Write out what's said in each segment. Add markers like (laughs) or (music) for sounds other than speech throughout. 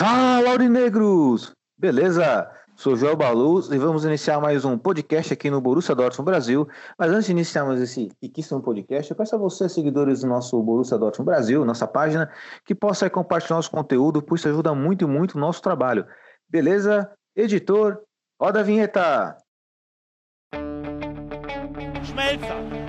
Fala, Aurinegros! Beleza? Sou Joel Baluz e vamos iniciar mais um podcast aqui no Borussia Dortmund Brasil. Mas antes de iniciarmos esse riquíssimo podcast, eu peço a vocês, seguidores do nosso Borussia Dortmund Brasil, nossa página, que possa compartilhar nosso conteúdo, pois isso ajuda muito, muito o nosso trabalho. Beleza? Editor, roda a vinheta! Schmelzer,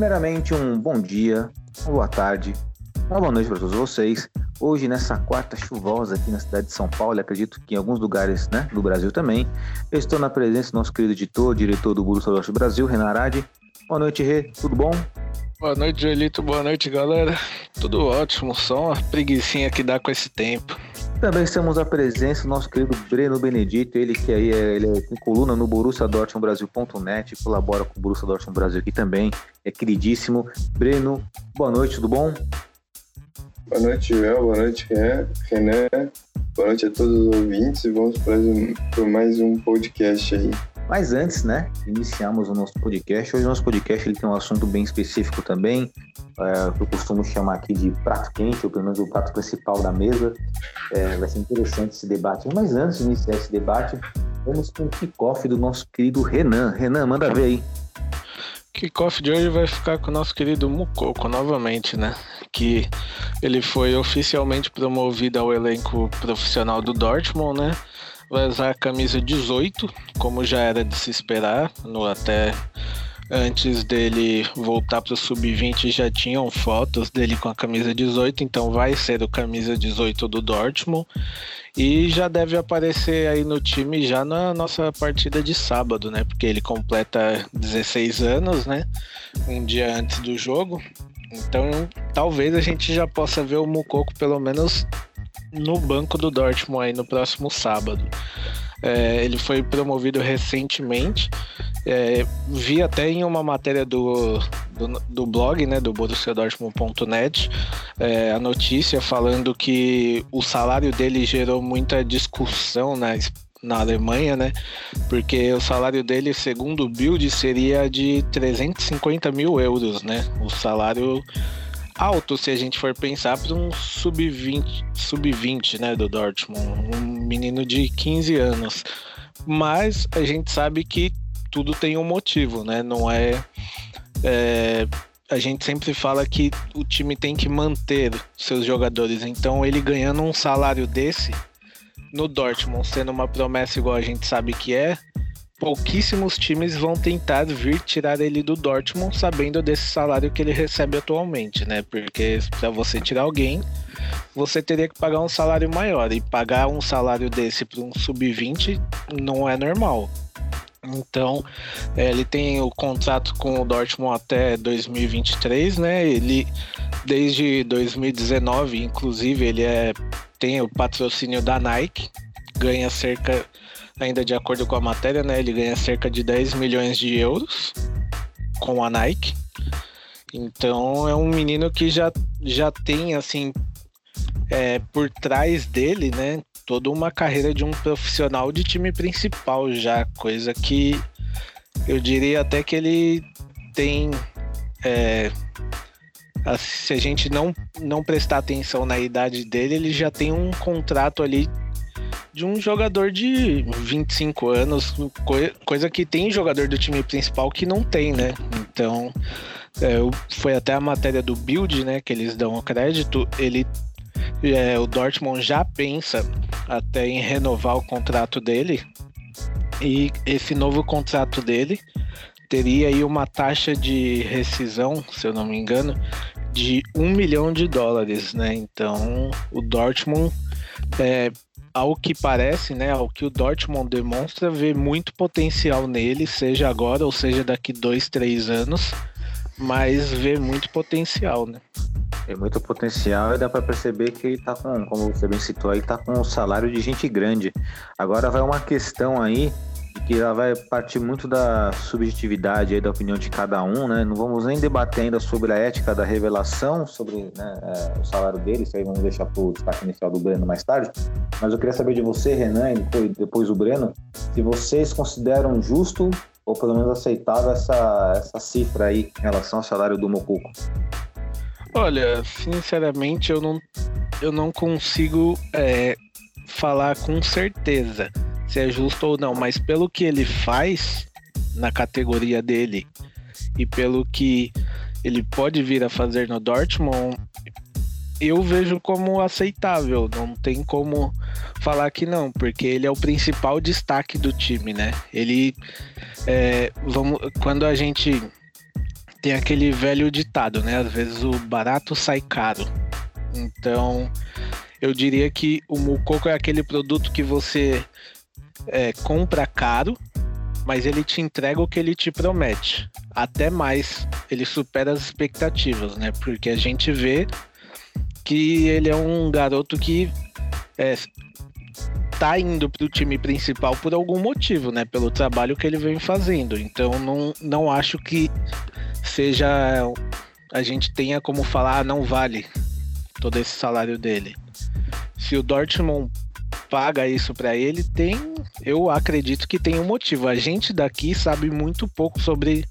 Primeiramente, um bom dia, uma boa tarde, uma boa noite para todos vocês. Hoje, nessa quarta chuvosa aqui na cidade de São Paulo, acredito que em alguns lugares né, do Brasil também, eu estou na presença do nosso querido editor, diretor do Borussia Dortmund Brasil, Renan Arade. Boa noite, Rê. Tudo bom? Boa noite, Joelito. Boa noite, galera. Tudo ótimo, só uma preguiçinha que dá com esse tempo. Também estamos à presença do nosso querido Breno Benedito, ele que aí é, ele é, coluna no Borussia Dortmund Brasil.net, colabora com o Borussia Dortmund Brasil aqui também, é queridíssimo. Breno, boa noite, tudo bom? Boa noite, Joel. Boa noite, Renan. Boa noite a todos os ouvintes e vamos para mais um podcast aí. Mas antes, né, de iniciarmos o nosso podcast, hoje o nosso podcast ele tem um assunto bem específico também, é, que eu costumo chamar aqui de prato quente, ou pelo menos o prato principal da mesa. É, vai ser interessante esse debate. Mas antes de iniciar esse debate, vamos com o kickoff do nosso querido Renan. Renan, manda ver aí. Kickoff de hoje vai ficar com o nosso querido Mukoko novamente, né? Que ele foi oficialmente promovido ao elenco profissional do Dortmund, né? Vai usar a camisa 18, como já era de se esperar, no até antes dele voltar para o sub-20 já tinham fotos dele com a camisa 18, então vai ser o camisa 18 do Dortmund. E já deve aparecer aí no time já na nossa partida de sábado, né? Porque ele completa 16 anos, né? Um dia antes do jogo. Então talvez a gente já possa ver o Mukoko pelo menos no banco do Dortmund aí no próximo sábado. É, ele foi promovido recentemente. É, vi até em uma matéria do, do, do blog, né, do borussiadortmund.net, é, a notícia falando que o salário dele gerou muita discussão na, na Alemanha, né? Porque o salário dele, segundo o Build, seria de 350 mil euros, né? O salário alto, se a gente for pensar, para um sub-20, sub-20, né, do Dortmund, um menino de 15 anos. Mas a gente sabe que tudo tem um motivo, né? Não é, é a gente sempre fala que o time tem que manter seus jogadores. Então, ele ganhando um salário desse no Dortmund, sendo uma promessa igual a gente sabe que é, pouquíssimos times vão tentar vir tirar ele do Dortmund sabendo desse salário que ele recebe atualmente, né? Porque para você tirar alguém, você teria que pagar um salário maior e pagar um salário desse para um sub-20 não é normal. Então, é, ele tem o contrato com o Dortmund até 2023, né? Ele desde 2019, inclusive, ele é tem o patrocínio da Nike, ganha cerca ainda de acordo com a matéria, né? Ele ganha cerca de 10 milhões de euros com a Nike. Então é um menino que já, já tem assim é, por trás dele, né? Toda uma carreira de um profissional de time principal já, coisa que eu diria até que ele tem. é, se a gente não, não prestar atenção na idade dele, ele já tem um contrato ali de um jogador de 25 anos, coi- coisa que tem jogador do time principal que não tem, né? Então, é, foi até a matéria do Build, né, que eles dão o crédito, ele é, o Dortmund já pensa até em renovar o contrato dele E esse novo contrato dele teria aí uma taxa de rescisão, se eu não me engano, de um milhão de dólares, né? Então o Dortmund, é, ao que parece, né, ao que o Dortmund demonstra, vê muito potencial nele, seja agora ou seja daqui dois, três anos, mas vê muito potencial, né? Tem muito potencial e dá para perceber que ele tá com, como você bem citou aí, tá com um salário de gente grande. Agora vai uma questão aí que ela vai partir muito da subjetividade aí, da opinião de cada um, né? Não vamos nem debater ainda sobre a ética da revelação, sobre né, é, o salário dele, isso aí vamos deixar para o destaque inicial do Breno mais tarde. Mas eu queria saber de você, Renan, e depois, o Breno, se vocês consideram justo ou pelo menos aceitável essa, essa cifra aí em relação ao salário do Mocuco. Olha, sinceramente, eu não, eu não consigo é, falar com certeza se é justo ou não, mas pelo que ele faz na categoria dele e pelo que ele pode vir a fazer no Dortmund, eu vejo como aceitável. Não tem como falar que não, porque ele é o principal destaque do time, né? Ele, é, vamos, quando a gente tem aquele velho ditado, né? Às vezes o barato sai caro. Então, eu diria que o Mucoco é aquele produto que você é, compra caro, mas ele te entrega o que ele te promete. Até mais, ele supera as expectativas, né? Porque a gente vê que ele é um garoto que é, tá indo para o time principal por algum motivo, né? Pelo trabalho que ele vem fazendo. Então não, não acho que seja a gente tenha como falar ah, não vale todo esse salário dele. Se o Dortmund paga isso para ele, tem, eu acredito que tem um motivo. A gente daqui sabe muito pouco sobre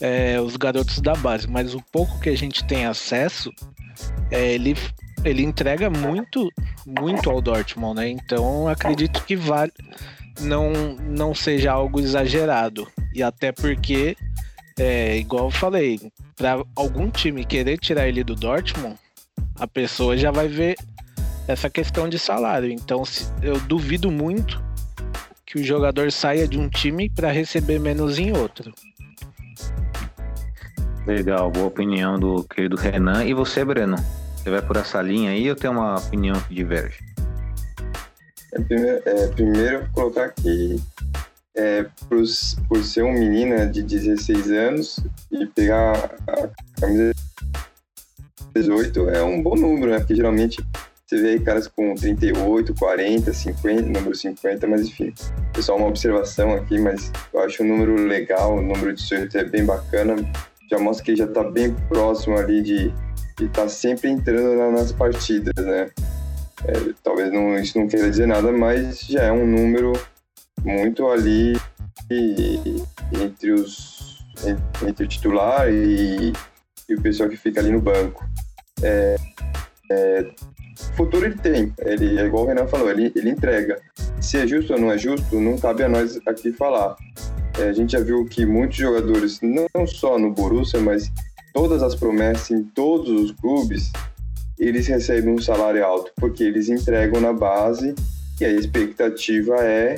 é, os garotos da base, mas o pouco que a gente tem acesso, é, ele, ele entrega muito, muito ao Dortmund, né? Então acredito que vale, não, não seja algo exagerado. E até porque, é, igual eu falei, para algum time querer tirar ele do Dortmund, a pessoa já vai ver essa questão de salário. Então, eu duvido muito que o jogador saia de um time para receber menos em outro. Legal, boa opinião do querido Renan. E você, Breno? Você vai por essa linha aí ou tem uma opinião que diverge? É, primeiro, é, primeiro colocar que é, por, por ser um menino de 16 anos e pegar a camisa 18 é um bom número, né? Porque geralmente você vê aí caras com 38, 40, 50, número 50, mas enfim. Só uma observação aqui, mas eu acho um número legal, o número 18 é bem bacana. Já mostra que ele já está bem próximo ali de estar tá sempre entrando nas partidas, né? É, talvez não, isso não queira dizer nada, mas já é um número muito ali entre os entre o titular e, e o pessoal que fica ali no banco. É, é, futuro ele tem, ele é igual o Renan falou, ele, ele entrega. Se é justo ou não é justo, não cabe a nós aqui falar. É, a gente já viu que muitos jogadores, não só no Borussia, mas todas as promessas em todos os clubes, eles recebem um salário alto, porque eles entregam na base e a expectativa é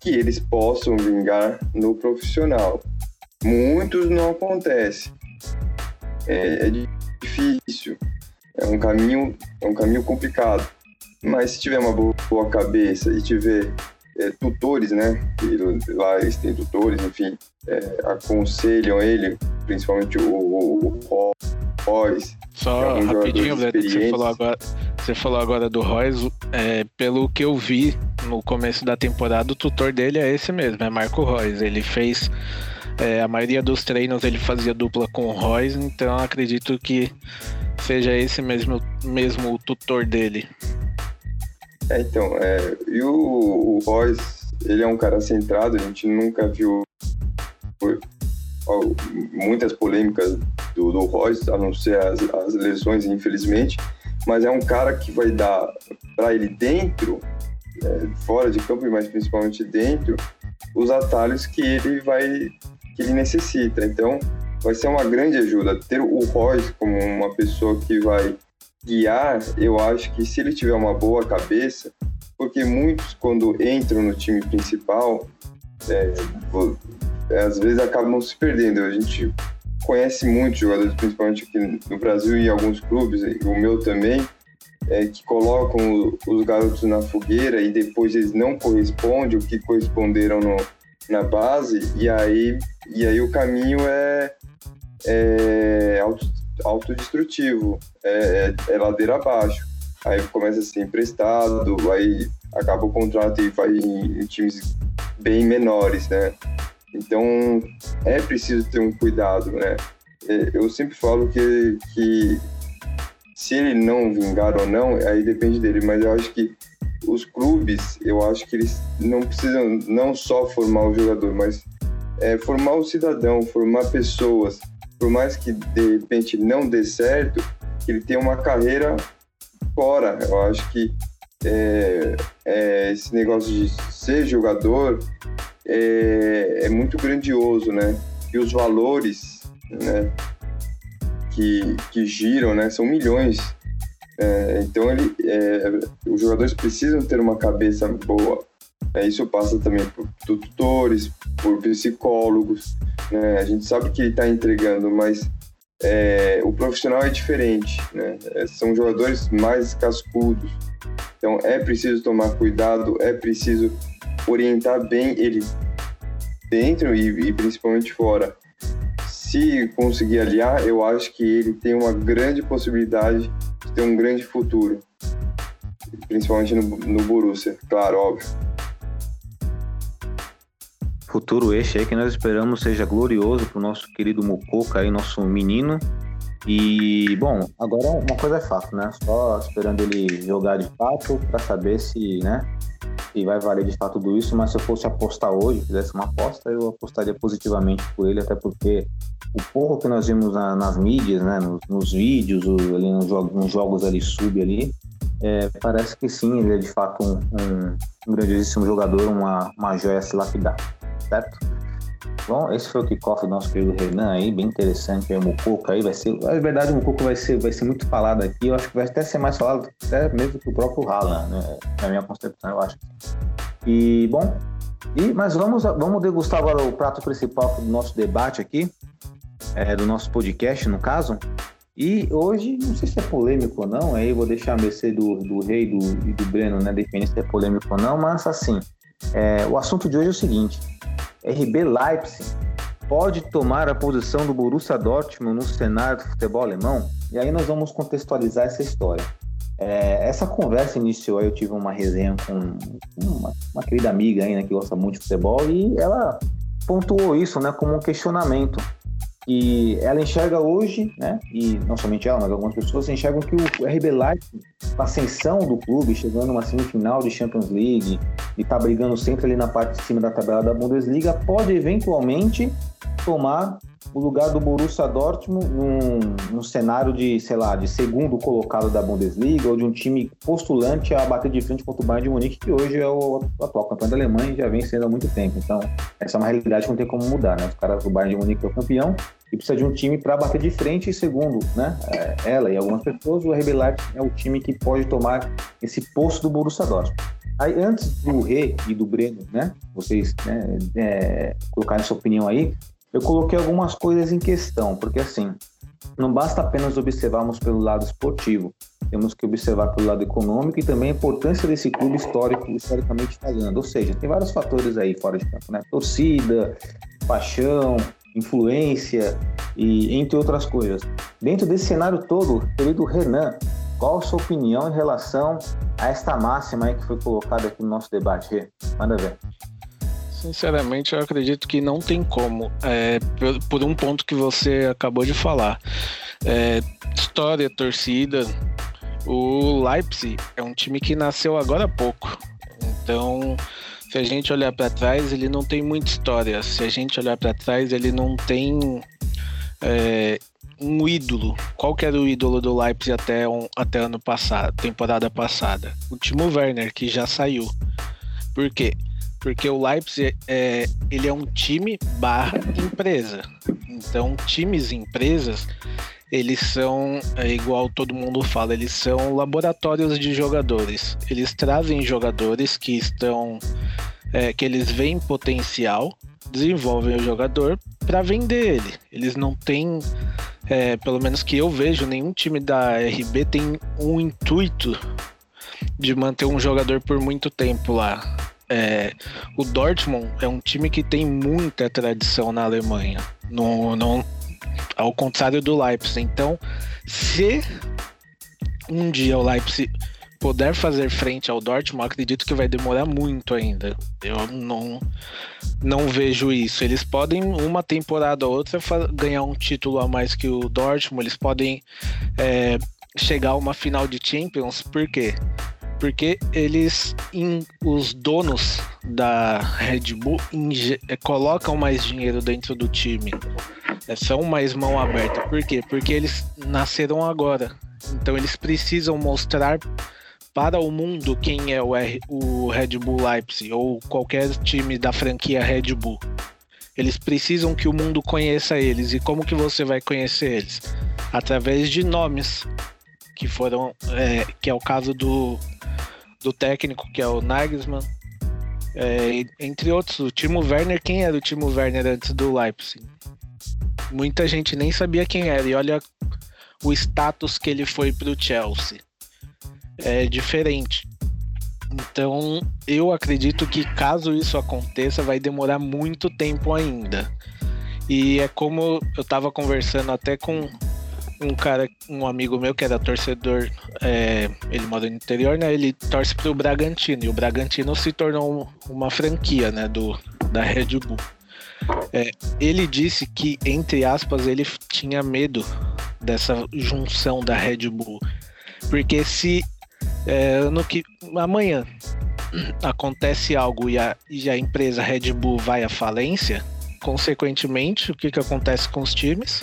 que eles possam vingar no profissional. Muitos não acontece. É, é difícil. É um caminho, é um caminho complicado. Mas se tiver uma boa cabeça e tiver é, tutores, né? Que lá eles têm tutores, enfim, é, aconselham ele, principalmente o, o, o Royce. Só rapidinho, Beto, você falou agora, você falou agora do Royce, é, pelo que eu vi no começo da temporada, o tutor dele é esse mesmo, é Marco Royce. Ele fez é, a maioria dos treinos ele fazia dupla com o Royce, então acredito que seja esse mesmo, mesmo o tutor dele. É, então, é, e o, o Royce, ele é um cara centrado, a gente nunca viu muitas polêmicas do, do Royce, a não ser as, as lesões, infelizmente, mas é um cara que vai dar para ele dentro, é, fora de campo, mas principalmente dentro, os atalhos que ele vai que ele necessita. Então, vai ser uma grande ajuda. Ter o Royce como uma pessoa que vai guiar, eu acho que se ele tiver uma boa cabeça, porque muitos, quando entram no time principal, é, é, às vezes acabam se perdendo. A gente conhece muitos jogadores, principalmente aqui no Brasil e alguns clubes, o meu também, é, que colocam os garotos na fogueira e depois eles não correspondem o que corresponderam no, na base, e aí, e aí o caminho é, é auto, autodestrutivo, é, é, é ladeira abaixo. Aí começa a ser emprestado, aí acaba o contrato e vai em, em times bem menores, né? Então é preciso ter um cuidado, né? É, eu sempre falo que, que se ele não vingar ou não, aí depende dele, mas eu acho que os clubes, eu acho que eles não precisam não só formar o jogador, mas é, formar o cidadão, formar pessoas, por mais que de repente não dê certo, ele tenha uma carreira fora. Eu acho que é, é, esse negócio de ser jogador é, é, muito grandioso, né? E os valores, né? Que, que giram, né? São milhões. É, então ele, é, os jogadores precisam ter uma cabeça boa. É, isso passa também por tutores, por psicólogos. Né? A gente sabe que ele está entregando, mas é, o profissional é diferente. Né? É, são jogadores mais cascudos. Então é preciso tomar cuidado, é preciso orientar bem ele dentro e, e principalmente fora. Se conseguir aliar, eu acho que ele tem uma grande possibilidade de ter um grande futuro. Principalmente no, no Borussia, claro, óbvio futuro este aí que nós esperamos seja glorioso para o nosso querido Mucoca aí, nosso menino. E, bom, agora uma coisa é fato, né? Só esperando ele jogar de fato para saber se, né? Se vai valer de fato tudo isso, mas se eu fosse apostar hoje, fizesse uma aposta, eu apostaria positivamente por ele, até porque o pouco que nós vimos na, nas mídias, né? Nos, nos vídeos, ali nos jogos, nos jogos ali sub ali, é, parece que sim, ele é de fato um, um, um grandiosíssimo jogador, uma, uma joia se lapidar certo? Bom, esse foi o kickoff do nosso querido Renan aí, bem interessante. Aí, o Mucoco aí vai ser. Na verdade, o Mucoco vai ser, vai ser muito falado aqui. Eu acho que vai até ser mais falado até mesmo que o próprio Haaland, né? Na minha concepção, eu acho. E, bom, e, mas vamos, vamos degustar agora o prato principal do nosso debate aqui, é, do nosso podcast, no caso. E hoje, não sei se é polêmico ou não, aí eu vou deixar a mercê do, do Rei e do, do Breno, né, definir se é polêmico ou não, mas assim, é, o assunto de hoje é o seguinte: RB Leipzig pode tomar a posição do Borussia Dortmund no cenário do futebol alemão? E aí nós vamos contextualizar essa história. É, essa conversa iniciou, eu tive uma resenha com uma, uma querida amiga aí, né, que gosta muito de futebol, e ela pontuou isso né, como um questionamento. E ela enxerga hoje, né, e não somente ela, mas algumas pessoas enxergam que o RB Leipzig, a ascensão do clube, chegando numa semifinal de Champions League e tá brigando sempre ali na parte de cima da tabela da Bundesliga, pode eventualmente tomar o lugar do Borussia Dortmund num, num, cenário de, sei lá, de segundo colocado da Bundesliga ou de um time postulante a bater de frente contra o Bayern de Munique, que hoje é o atual campeão da Alemanha e já vem sendo há muito tempo. Então, essa é uma realidade que não tem como mudar, né? Os caras do Bayern de Munique é o campeão e precisa de um time para bater de frente e segundo, né? É, ela e algumas pessoas, o RB Leipzig é o time que pode tomar esse posto do Borussia Dortmund. Aí, antes do Rê e do Breno, né? Vocês né, é, colocarem sua opinião aí, eu coloquei algumas coisas em questão, porque assim, não basta apenas observarmos pelo lado esportivo, temos que observar pelo lado econômico e também a importância desse clube histórico, historicamente falando. Ou seja, tem vários fatores aí fora de campo, né? Torcida, paixão, influência e entre outras coisas. Dentro desse cenário todo, querido Renan, qual a sua opinião em relação a esta máxima que foi colocada aqui no nosso debate? Manda ver. Sinceramente, eu acredito que não tem como, é, por, por, um ponto que você acabou de falar. É, história, torcida. O Leipzig é um time que nasceu agora há pouco. Então, se a gente olhar para trás, ele não tem muita história. Se a gente olhar para trás, ele não tem é, um ídolo. Qual que era o ídolo do Leipzig até, um, até ano passado, temporada passada? O Timo Werner, que já saiu. Por quê? Porque o Leipzig é, ele é um time barra empresa. Então, times e empresas, eles são, é igual todo mundo fala, eles são laboratórios de jogadores. Eles trazem jogadores que estão, é, que eles veem potencial, desenvolvem o jogador para vender ele. Eles não têm, é, pelo menos que eu vejo, nenhum time da RB tem um intuito de manter um jogador por muito tempo lá. É, o Dortmund é um time que tem muita tradição na Alemanha. Não, não, ao contrário do Leipzig. Então, se um dia o Leipzig puder fazer frente ao Dortmund, acredito que vai demorar muito ainda. Eu não, não vejo isso. Eles podem, uma temporada ou outra, ganhar um título a mais que o Dortmund. Eles podem é, chegar a uma final de Champions. Por quê? Porque eles, os donos da Red Bull, colocam mais dinheiro dentro do time. É, são mais mão aberta. Por quê? Porque eles nasceram agora. Então eles precisam mostrar para o mundo quem é o, o Red Bull Leipzig ou qualquer time da franquia Red Bull. Eles precisam que o mundo conheça eles. E como que você vai conhecer eles? Através de nomes que foram, é, que é o caso do, do técnico que é o Nagelsmann, é, entre outros, o Timo Werner. Quem era o Timo Werner antes do Leipzig? Muita gente nem sabia quem era. E olha o status que ele foi para o Chelsea é diferente. Então, eu acredito que caso isso aconteça, vai demorar muito tempo ainda. E é como eu estava conversando até com um cara, um amigo meu que era torcedor, é, ele mora no interior, né? Ele torce pro Bragantino e o Bragantino se tornou uma franquia, né? Do da Red Bull. É, ele disse que entre aspas ele tinha medo dessa junção da Red Bull, porque se é, no que amanhã acontece algo e a, e a empresa Red Bull vai à falência, consequentemente, o que, que acontece com os times?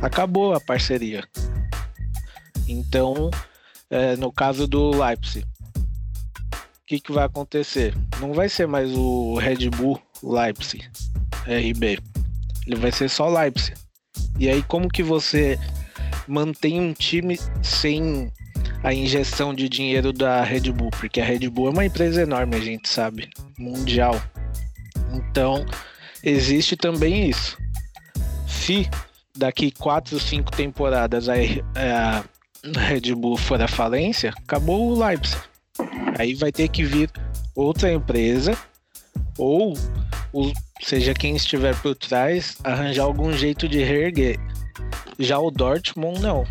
Acabou a parceria. Então, é, no caso do Leipzig, o que, que vai acontecer? Não vai ser mais o Red Bull Leipzig RB. Ele vai ser só Leipzig. E aí, como que você mantém um time sem a injeção de dinheiro da Red Bull, porque a Red Bull é uma empresa enorme, a gente sabe, mundial. Então, existe também isso. Se daqui quatro, cinco temporadas a Red Bull for a falência, acabou o Leipzig. Aí vai ter que vir outra empresa ou o, seja quem estiver por trás arranjar algum jeito de reerguer. Já o Dortmund não.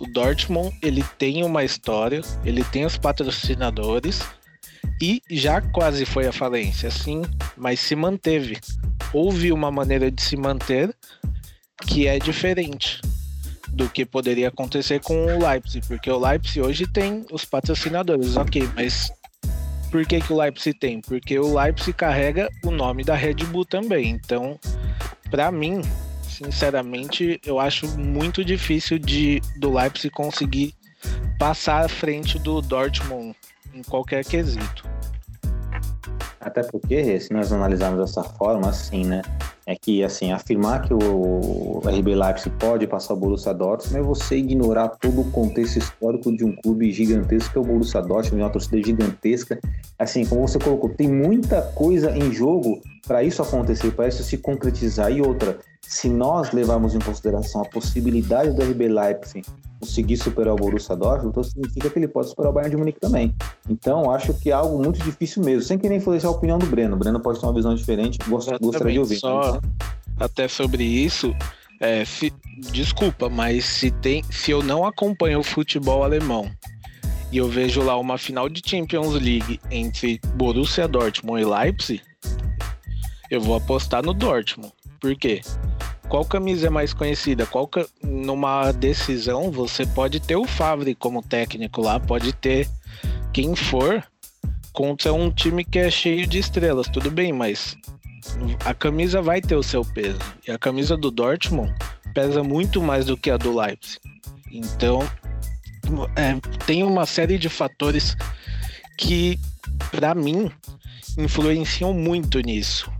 O Dortmund ele tem uma história, ele tem os patrocinadores e já quase foi à falência, sim, mas se manteve. Houve uma maneira de se manter que é diferente do que poderia acontecer com o Leipzig, porque o Leipzig hoje tem os patrocinadores, ok, mas por que, que o Leipzig tem? Porque o Leipzig carrega o nome da Red Bull também. Então, para mim, sinceramente, eu acho muito difícil de do Leipzig conseguir passar à frente do Dortmund em qualquer quesito. Até porque, se nós analisarmos dessa forma, assim, né? É que, assim, afirmar que o RB Leipzig pode passar o Borussia Dortmund é você ignorar todo o contexto histórico de um clube gigantesco que é o Borussia Dortmund, uma torcida gigantesca. Assim, como você colocou, tem muita coisa em jogo para isso acontecer, para isso se concretizar. E outra, se nós levarmos em consideração a possibilidade do RB Leipzig conseguir superar o Borussia Dortmund, então significa que ele pode superar o Bayern de Munique também. Então, acho que é algo muito difícil mesmo, sem querer influenciar a opinião do Breno. O Breno pode ter uma visão diferente, gostaria, gostaria de ouvir. Só né? até sobre isso, é, se, desculpa, mas se, tem, se eu não acompanho o futebol alemão e eu vejo lá uma final de Champions League entre Borussia Dortmund e Leipzig, eu vou apostar no Dortmund. Por quê? qual camisa é mais conhecida? Qual numa decisão você pode ter o Favre como técnico lá, pode ter quem for contra um time que é cheio de estrelas, tudo bem, mas a camisa vai ter o seu peso. E a camisa do Dortmund pesa muito mais do que a do Leipzig. Então, é, tem uma série de fatores que, para mim, influenciam muito nisso.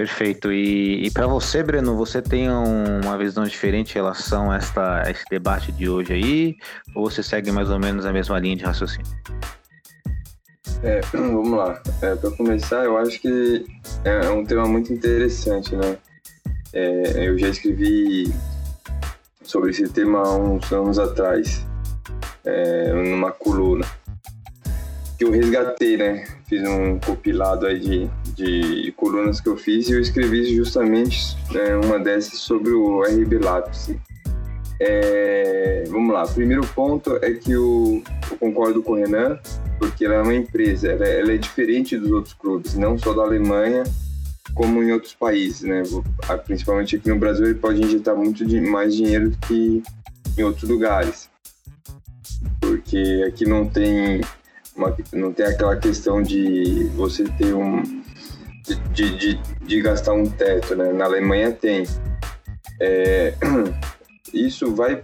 Perfeito. E, e para você, Breno, você tem um, uma visão diferente em relação a, esta, a esse debate de hoje aí? Ou você segue mais ou menos a mesma linha de raciocínio? É, (clears throat) vamos lá. É, para começar, eu acho que é, é um tema muito interessante, né? É, eu já escrevi sobre esse tema há uns anos atrás, é, numa coluna, que eu resgatei, né? Fiz um compilado aí de, de colunas que eu fiz e eu escrevi justamente né, uma dessas sobre o RB Lápis. É, vamos lá, primeiro ponto é que o, eu concordo com o Renan, porque ela é uma empresa, ela é, ela é diferente dos outros clubes, não só da Alemanha, como em outros países, né? Principalmente aqui no Brasil, ele pode injetar muito mais dinheiro do que em outros lugares, porque aqui não tem uma, não tem aquela questão de você ter um de, de, de gastar um teto, né? Na Alemanha tem. É, (clears throat) isso vai,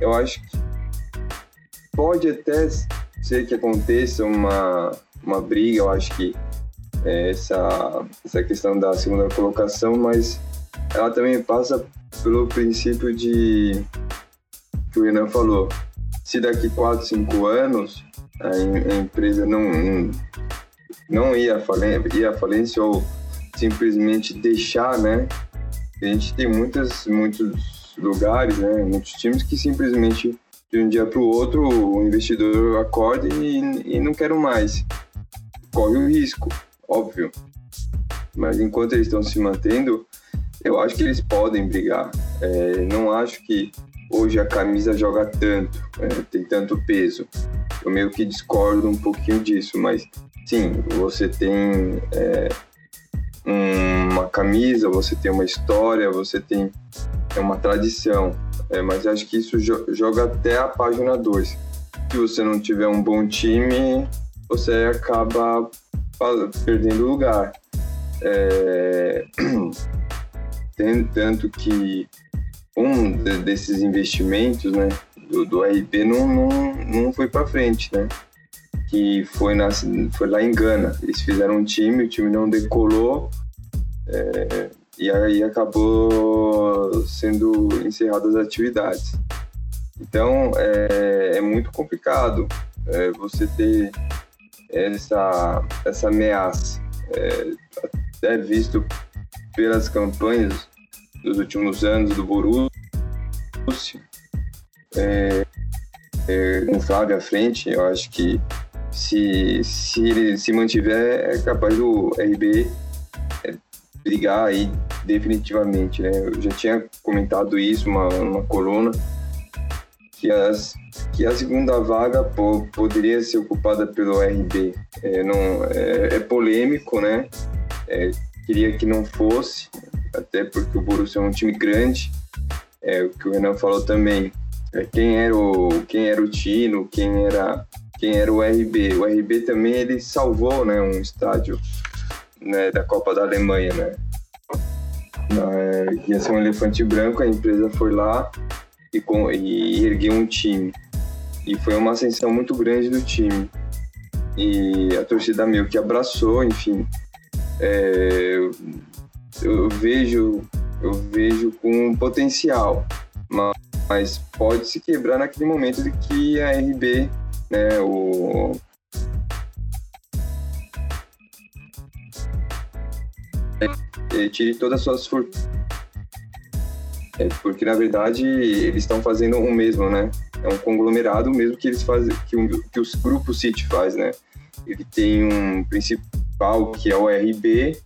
eu acho que pode até ser que aconteça uma, uma briga, eu acho que é, essa, essa questão da segunda colocação, mas ela também passa pelo princípio de que o Renan falou. Se daqui 4, 5 anos a, a empresa não, não ia à falência, ia à falência ou simplesmente deixar, né? A gente tem muitas, muitos lugares, né? Muitos times que simplesmente de um dia para o outro o investidor acorda e, e não quero mais. Corre o risco óbvio. Mas enquanto eles estão se mantendo, eu acho que eles podem brigar. É, não acho que hoje a camisa joga tanto, é, tem tanto peso. Eu meio que discordo um pouquinho disso, mas sim, você tem é, uma camisa, você tem uma história, você tem uma tradição. É, mas acho que isso joga até a página 2. Se você não tiver um bom time, você acaba perdendo lugar. É... (clears throat) Tanto que um desses investimentos né, do, do RP não, não, não foi para frente, né? Que foi, na, foi lá em Gana. Eles fizeram um time, o time não decolou é, e aí acabou sendo encerradas as atividades. Então é, é muito complicado é, você ter essa, essa ameaça. É, até visto pelas campanhas dos últimos anos do Borussia, é, é, com o Flávio à frente, eu acho que se, se ele se mantiver, é capaz do RB é, brigar aí definitivamente. Né? Eu já tinha comentado isso uma, uma coluna que as que a segunda vaga pô, poderia ser ocupada pelo RB. É, não, é, é polêmico, né? É, queria que não fosse, até porque o Borussia é um time grande. É, o que o Renan falou também. É, quem era o quem era o Tino, quem era quem era o RB. O RB também ele salvou, né, um estádio né, da Copa da Alemanha, né? É, ia ser um elefante branco, a empresa foi lá e, com, e ergueu um time. E foi uma ascensão muito grande do time. E a torcida meio que abraçou, enfim. É, eu, eu, vejo eu vejo com potencial, mas, mas pode se quebrar naquele momento de que a RB, né, o é, tire todas as suas forças. É, porque na verdade eles estão fazendo o mesmo, né? é um conglomerado mesmo que eles fazem, que, um, que os grupos City faz, né? Ele tem um principal que é o RB,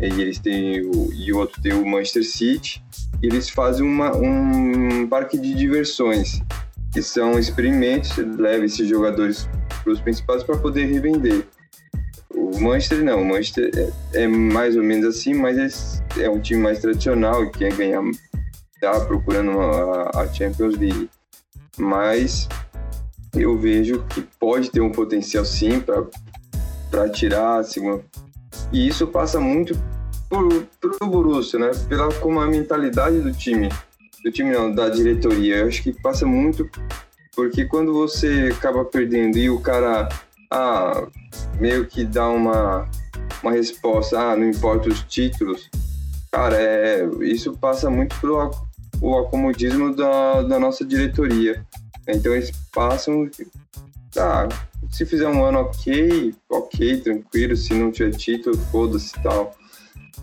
e eles têm o, e outro tem o Manchester City, e eles fazem uma, um parque de diversões, que são experimentos, leva esses jogadores para os principais para poder revender. O Manchester não, o Manchester é, é mais ou menos assim, mas é, é um time mais tradicional e quer ganhar, tá procurando uma, a Champions League mas eu vejo que pode ter um potencial sim para tirar a segunda. E isso passa muito pelo Borussia, né? Pela como a mentalidade do time, do time não, da diretoria. Eu acho que passa muito porque quando você acaba perdendo e o cara ah, meio que dá uma, uma resposta, ah, não importa os títulos, Cara, é, isso passa muito pelo o acomodismo da, da nossa diretoria. Então eles passam, tá, se fizer um ano ok, ok, tranquilo, se não tiver título, foda-se e tal.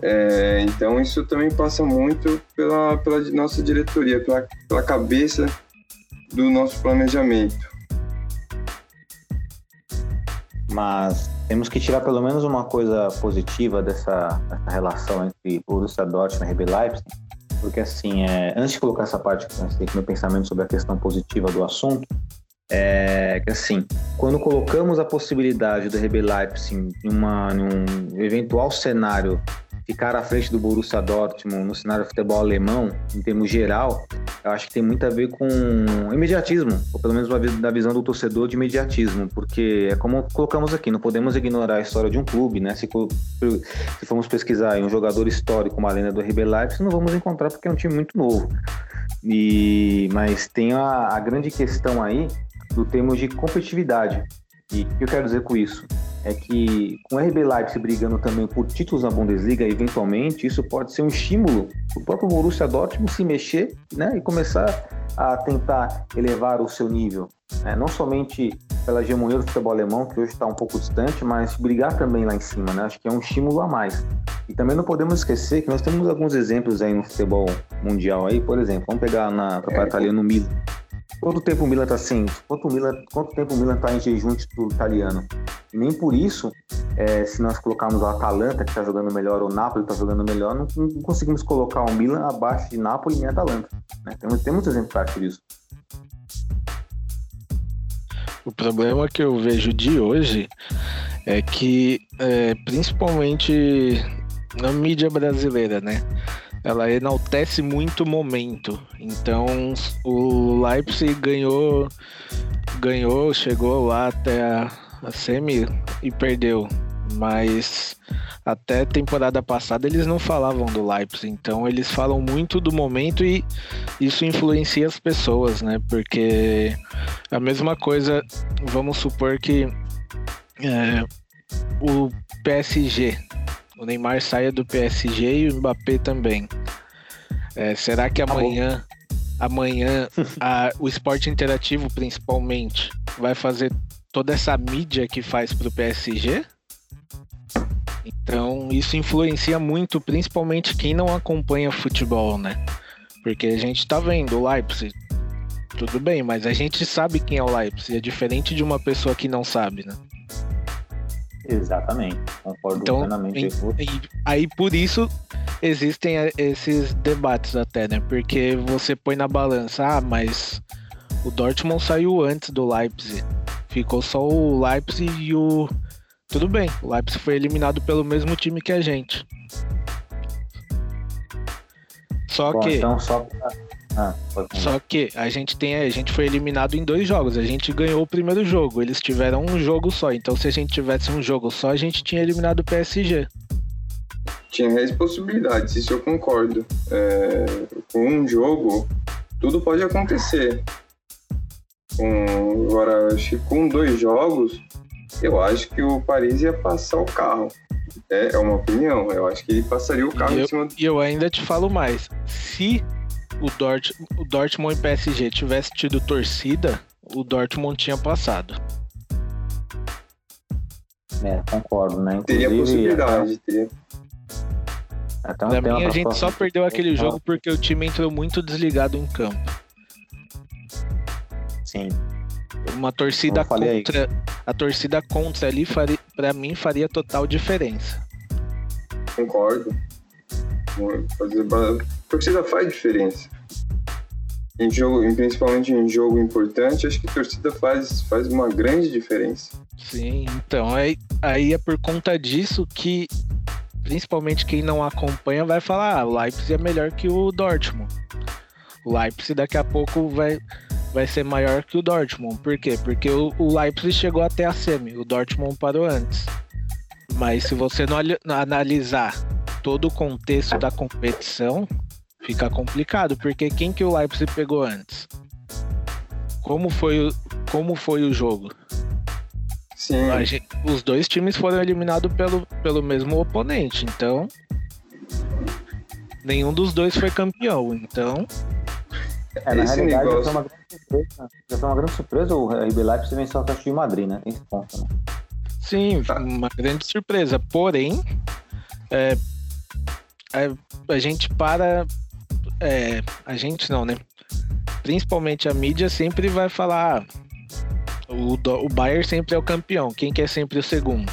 É, então isso também passa muito pela, pela nossa diretoria, pela, pela cabeça do nosso planejamento. Mas temos que tirar pelo menos uma coisa positiva dessa, dessa relação entre Borussia Dortmund e RB Leipzig, porque assim, é, antes de colocar essa parte aqui meu pensamento sobre a questão positiva do assunto, é que assim, quando colocamos a possibilidade do RB Leipzig em, uma, em um eventual cenário ficar à frente do Borussia Dortmund no cenário de futebol alemão, em termos geral, eu acho que tem muito a ver com imediatismo, ou pelo menos da visão do torcedor de imediatismo, porque é como colocamos aqui, não podemos ignorar a história de um clube, né? Se, se formos pesquisar um jogador histórico, uma lenda do RB Leipzig, não vamos encontrar porque é um time muito novo. E, mas tem a, a grande questão aí do termo de competitividade. E o que eu quero dizer com isso? É que com o RB Leipzig brigando também por títulos na Bundesliga, eventualmente, isso pode ser um estímulo para o próprio Borussia Dortmund se mexer né, e começar a tentar elevar o seu nível. Né? Não somente pela hegemonia do futebol alemão, que hoje está um pouco distante, mas brigar também lá em cima. Né? Acho que é um estímulo a mais. E também não podemos esquecer que nós temos alguns exemplos aí no futebol mundial. aí, Por exemplo, vamos pegar na campeonato italiano no Milan Quanto tempo o Milan tá sem? Quanto, Milan, quanto tempo o Milan tá em jejum do italiano? E nem por isso, é, se nós colocarmos o Atalanta, que está jogando melhor, ou o Napoli está jogando melhor, não, não, conseguimos colocar o Milan abaixo de Napoli e Atalanta. Né? Temos, temos exemplos práticos disso. O problema que eu vejo de hoje é que, é, principalmente na mídia brasileira, né? Ela enaltece muito o momento. Então o Leipzig ganhou, ganhou, chegou lá até a, a semi e perdeu. Mas até temporada passada eles não falavam do Leipzig, então eles falam muito do momento e isso influencia as pessoas, né? Porque a mesma coisa, vamos supor que é, o PSG o Neymar saia do PSG e o Mbappé também. É, será que amanhã, amanhã a, o esporte interativo principalmente vai fazer toda essa mídia que faz para o PSG? Então isso influencia muito, principalmente quem não acompanha futebol, né? Porque a gente tá vendo o Leipzig, tudo bem, mas a gente sabe quem é o Leipzig, é diferente de uma pessoa que não sabe, né? Exatamente, concordo então, plenamente. E, aí por isso existem eh, esses debates até, né? Porque você põe na balança, ah, mas o Dortmund saiu antes do Leipzig. Ficou só o Leipzig e o. Tudo bem, o Leipzig foi eliminado pelo mesmo time que a gente. Só Bom, que. Então, só ah, Só que a gente tem, a gente foi eliminado em dois jogos. A gente ganhou o primeiro jogo, eles tiveram um jogo só. Então, se a gente tivesse um jogo só, a gente tinha eliminado o PSG. Tinha reais possibilidades, isso eu concordo. É, com um jogo, tudo pode acontecer. Com, agora, acho que com dois jogos, eu acho que o Paris ia passar o carro. É, é uma opinião. Eu acho que ele passaria o carro e em eu, cima. E eu ainda te falo mais. Se o, Dort, o Dortmund e PSG tivesse tido torcida, o Dortmund tinha passado. É, concordo, né? Inclusive, teria possibilidade, teria. Até pra mim, a gente só perdeu aquele jogo porque o time entrou muito desligado em campo. Sim. Uma torcida contra. A torcida contra ali, faria, pra mim, faria total diferença. Concordo. Fazer torcida faz diferença. Em jogo, principalmente em jogo importante, acho que a torcida faz, faz uma grande diferença. Sim, então aí, aí é por conta disso que principalmente quem não acompanha vai falar, ah, o Leipzig é melhor que o Dortmund. O Leipzig daqui a pouco vai, vai ser maior que o Dortmund. Por quê? Porque o, o Leipzig chegou até a semi, o Dortmund parou antes. Mas se você não analisar todo o contexto da competição, fica complicado, porque quem que o Leipzig pegou antes? Como foi o, como foi o jogo? Sim. Gente, os dois times foram eliminados pelo, pelo mesmo oponente, então nenhum dos dois foi campeão. Então, É, na Esse realidade, negócio- já foi uma grande surpresa. Já foi uma grande surpresa o RB Leipzig venceu o Atlético de Madrid, né? Tem esse ponto, né? sim, uma grande surpresa. Porém, é, a, a gente para. é, a gente não, né? Principalmente a mídia sempre vai falar. ah, o, o Bayern sempre é o campeão. Quem que é sempre o segundo?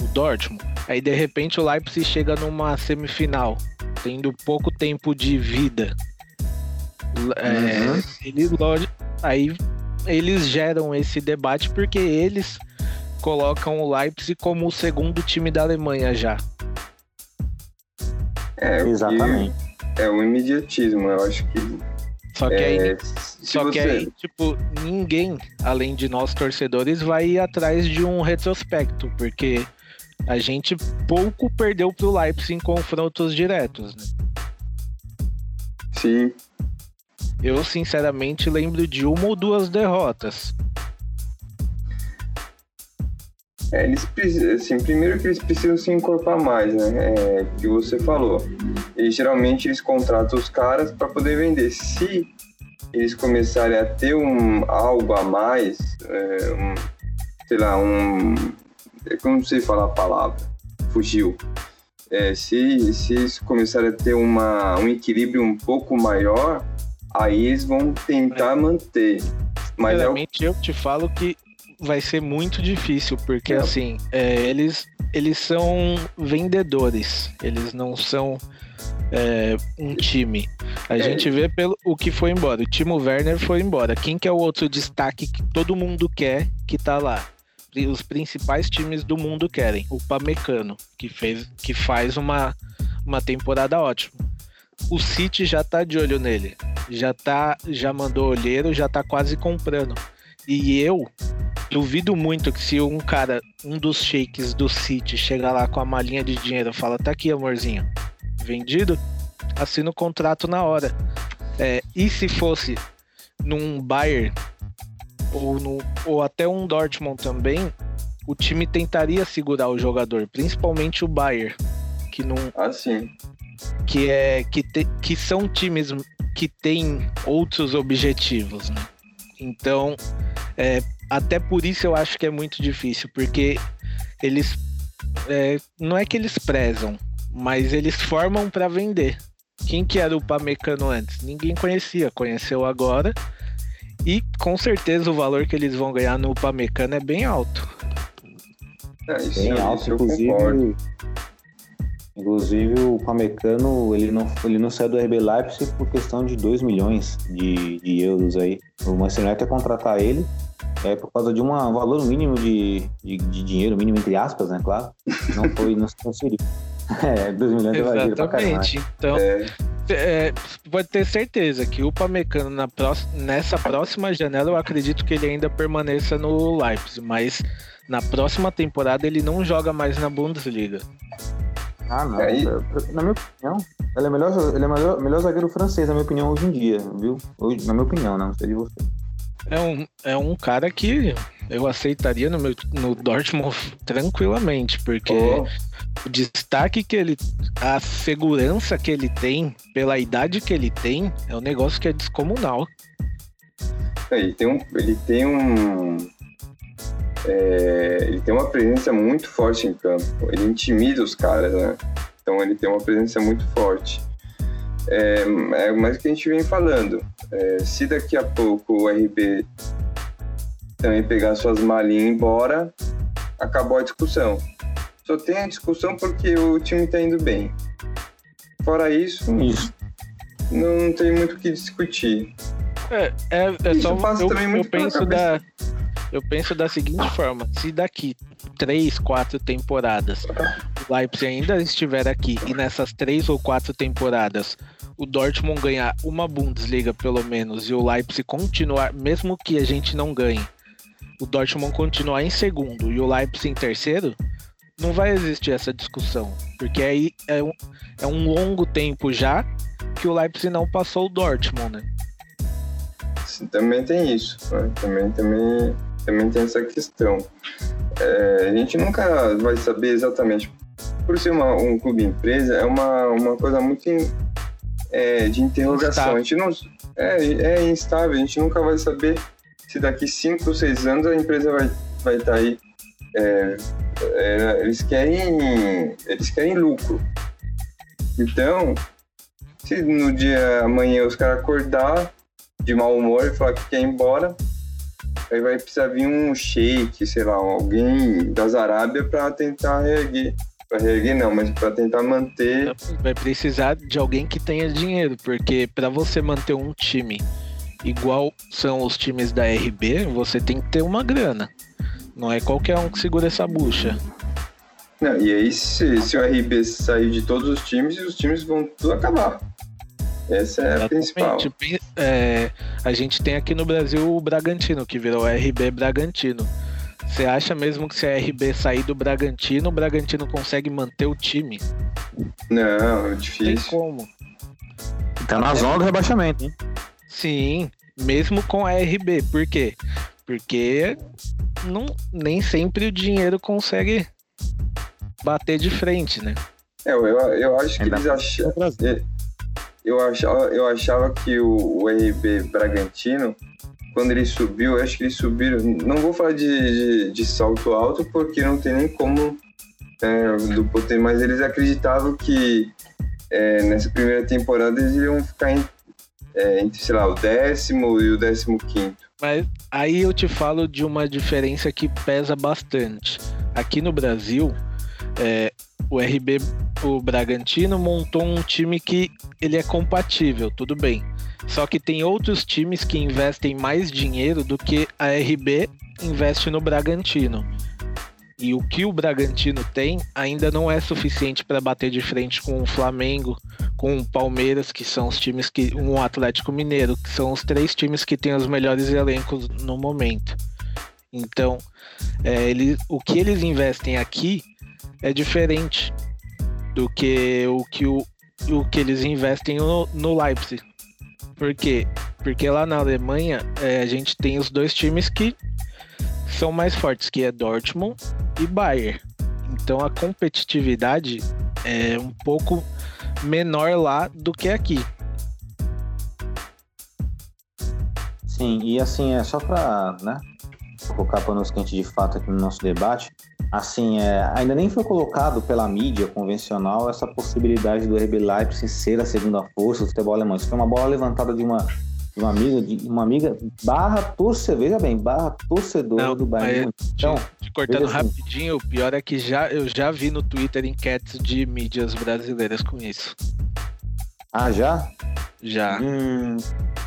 O Dortmund. Aí de repente o Leipzig chega numa semifinal, tendo pouco tempo de vida. É, Uhum. eles, aí eles geram esse debate porque eles colocam o Leipzig como o segundo time da Alemanha já. É, Exatamente. É o imediatismo, eu acho que. Só que aí é, Só que você- aí, tipo, ninguém, além de nós torcedores, vai ir atrás de um retrospecto, porque a gente pouco perdeu pro Leipzig em confrontos diretos, né? Sim, Eu, sinceramente, lembro de uma ou duas derrotas. É, eles assim, primeiro que eles precisam se encorpar mais, né? É, que você falou. E geralmente eles contratam os caras para poder vender. Se eles começarem a ter um algo a mais, é, um, sei lá, um, é eu não sei falar a palavra, fugiu. É, se, se eles começarem a ter uma, um equilíbrio um pouco maior, aí eles vão tentar manter. Mas é Sinceramente, eu te falo que vai ser muito difícil, porque É. assim, é, eles, eles são vendedores, eles não são é, um time. A É. gente vê pelo o que foi embora. O Timo Werner foi embora. Quem que é o outro destaque que todo mundo quer que tá lá? Os principais times do mundo querem. O Pamecano, que, fez, que faz uma, uma temporada ótima. O City já tá de olho nele. Já tá, já mandou olheiro, já tá quase comprando. E eu duvido muito que se um cara, um dos shakes do City chegar lá com a malinha de dinheiro e fala, tá aqui, amorzinho, vendido, assina o contrato na hora. É, e se fosse num Bayern ou, no, ou até um Dortmund também, o time tentaria segurar o jogador, principalmente o Bayern, que não, assim. que é que, te- que são times que têm outros objetivos, né? Então, é, até por isso eu acho que é muito difícil, porque eles é, não é que eles prezam, mas eles formam para vender. Quem que era o Pamecano antes? Ninguém conhecia, conheceu agora. E com certeza o valor que eles vão ganhar no Pamecano é bem alto. É, isso, Bem isso alto, eu concordo. Inclusive. O Pamecano ele não, ele não saiu do RB Leipzig por questão de 2 milhões de, de euros aí. O Manchester United ia contratar ele é, por causa de um valor mínimo de, de, de dinheiro, mínimo entre aspas, né? Claro. Não foi, não se transferiu. (laughs) É, 2 milhões é dinheiro pra caramba. Exatamente. Então, É, É, pode ter certeza que o Pamecano na prós- nessa próxima janela eu acredito que ele ainda permaneça no Leipzig, mas na próxima temporada ele não joga mais na Bundesliga. Ah, não. Aí- Na minha opinião, ele é melhor, ele é melhor, melhor zagueiro francês, na minha opinião, hoje em dia, viu? Hoje, na minha opinião, né? Não sei de você. É um, é um cara que eu aceitaria no, meu, no Dortmund tranquilamente, porque Pô. o destaque que ele. a segurança que ele tem, pela idade que ele tem, é um negócio que é descomunal. É, Ele tem um. Ele tem um. É, ele tem uma presença muito forte em campo. Ele intimida os caras, né? Então ele tem uma presença muito forte. É, é mais o que a gente vem falando. É, se daqui a pouco o RB também pegar suas malinhas e ir embora, acabou a discussão. Só tem a discussão porque o time tá indo bem. Fora isso, Isso. não tem muito o que discutir. É, é, é Isso só eu, também eu penso cabeça. da eu penso da seguinte forma: se daqui três, quatro temporadas o Leipzig ainda estiver aqui e nessas três ou quatro temporadas o Dortmund ganhar uma Bundesliga pelo menos e o Leipzig continuar, mesmo que a gente não ganhe, o Dortmund continuar em segundo e o Leipzig em terceiro, não vai existir essa discussão, porque aí é um, é um longo tempo já que o Leipzig não passou o Dortmund, né? Sim, Também tem isso, né? também, também, também tem essa questão. É, a gente nunca vai saber exatamente, por ser uma- um clube empresa, é uma, uma coisa muito in- é, de interrogação. Instável. A gente não é, é instável, a gente nunca vai saber se daqui 5 ou 6 anos a empresa vai estar vai tá aí. É, é, eles querem eles querem lucro. Então, se no dia amanhã os caras acordar de mau humor e falar que quer ir embora, aí vai precisar vir um sheik, sei lá, alguém das Arábia para tentar reerguer. Para reerguer não, mas para tentar manter. Vai precisar de alguém que tenha dinheiro, porque para você manter um time igual são os times da RB, você tem que ter uma grana. Não é qualquer um que segura essa bucha. Não, e aí, se, se o RB sair de todos os times, os times vão tudo acabar. Essa é a principal. Exatamente. É, a gente tem aqui no Brasil o Bragantino, que virou RB Bragantino. Você acha mesmo que se a RB sair do Bragantino, o Bragantino consegue manter o time? Não, é Não tem difícil. como. Tá na zona do rebaixamento, hein? Sim, mesmo com a RB. Por quê? Porque não, nem sempre o dinheiro consegue bater de frente, né? É, eu, eu acho que Ainda eles acham. Eu achava, eu achava que o, o RB Bragantino, quando ele subiu, acho que eles subiram. Não vou falar de, de, de salto alto, porque não tem nem como é, do poder, mas eles acreditavam que é, nessa primeira temporada eles iam ficar em- é, entre, sei lá, o décimo e o décimo quinto. Mas aí eu te falo de uma diferença que pesa bastante. Aqui no Brasil, é, o RB, o Bragantino montou um time que ele é compatível, tudo bem. Só que tem outros times que investem mais dinheiro do que a RB investe no Bragantino. E o que o Bragantino tem ainda não é suficiente para bater de frente com o Flamengo, com o Palmeiras, que são os times que. um Atlético Mineiro, que são os três times que têm os melhores elencos no momento. Então, é, ele, o que eles investem aqui é diferente do que o que, o, o que eles investem no, no Leipzig. Por quê? Porque lá na Alemanha é, a gente tem os dois times que são mais fortes, que é Dortmund e Bayern. Então a competitividade é um pouco menor lá do que aqui. Sim, e assim, é só para né, colocar panos quentes de fato aqui no nosso debate, assim, é, ainda nem foi colocado pela mídia convencional essa possibilidade do RB Leipzig ser a segunda força do futebol alemão. Isso foi uma bola levantada de uma, de uma amiga, de uma amiga barra torcedor, veja bem, barra torcedor Não, do Bayern. mas-. Então, Te cortando Beleza. rapidinho, o pior é que já, eu já vi no Twitter enquetes de mídias brasileiras com isso. ah, já? Já. Hum,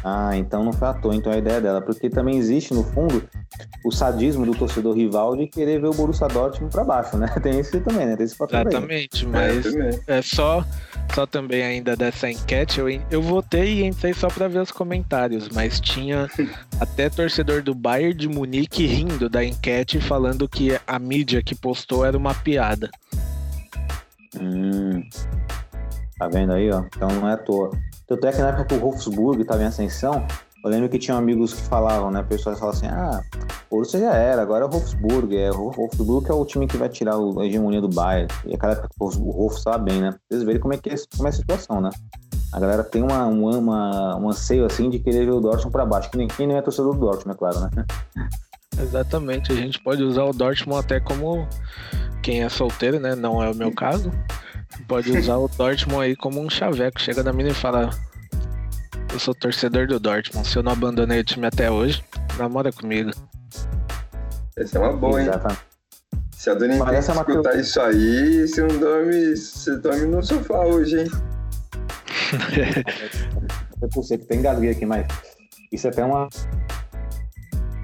ah, então não foi à toa, então é a ideia dela, porque também existe no fundo o sadismo do torcedor rival de querer ver o Borussia Dortmund para baixo, né? (laughs) Tem isso também, né? Tem esse fator aí. Exatamente, É, mas também. é só, só também ainda dessa enquete, eu, eu votei e entrei só pra ver os comentários, mas tinha (laughs) até torcedor do Bayern de Munique rindo da enquete, falando que a mídia que postou era uma piada. Hum. Tá vendo aí, ó? Então não é à toa. Tanto é que na época que o Wolfsburg estava em ascensão, eu lembro que tinha amigos que falavam, né? Pessoas falavam assim, ah, Borussia já era, agora é o Wolfsburg. É, o Wolfsburg é o time que vai tirar a hegemonia do Bayern. E aquela época o Wolf estava bem, né? Vocês verem como é que é, como é a situação, né? A galera tem uma, uma, uma- um anseio assim de querer ver o Dortmund para baixo. Que nem quem não é torcedor do Dortmund, é claro, né? (laughs) Exatamente, a gente pode usar o Dortmund até como quem é solteiro, né? Não é o meu caso. Pode usar o Dortmund aí como um chaveco. Chega na mina e fala: Eu sou torcedor do Dortmund. Se eu não abandonei o time até hoje, namora comigo. Essa é uma boa, hein? Exatamente. Se a dona essa é uma escutar isso aí, você não dorme. Você dorme no sofá hoje, hein? É por você que tem engasguei aqui, mas isso é até uma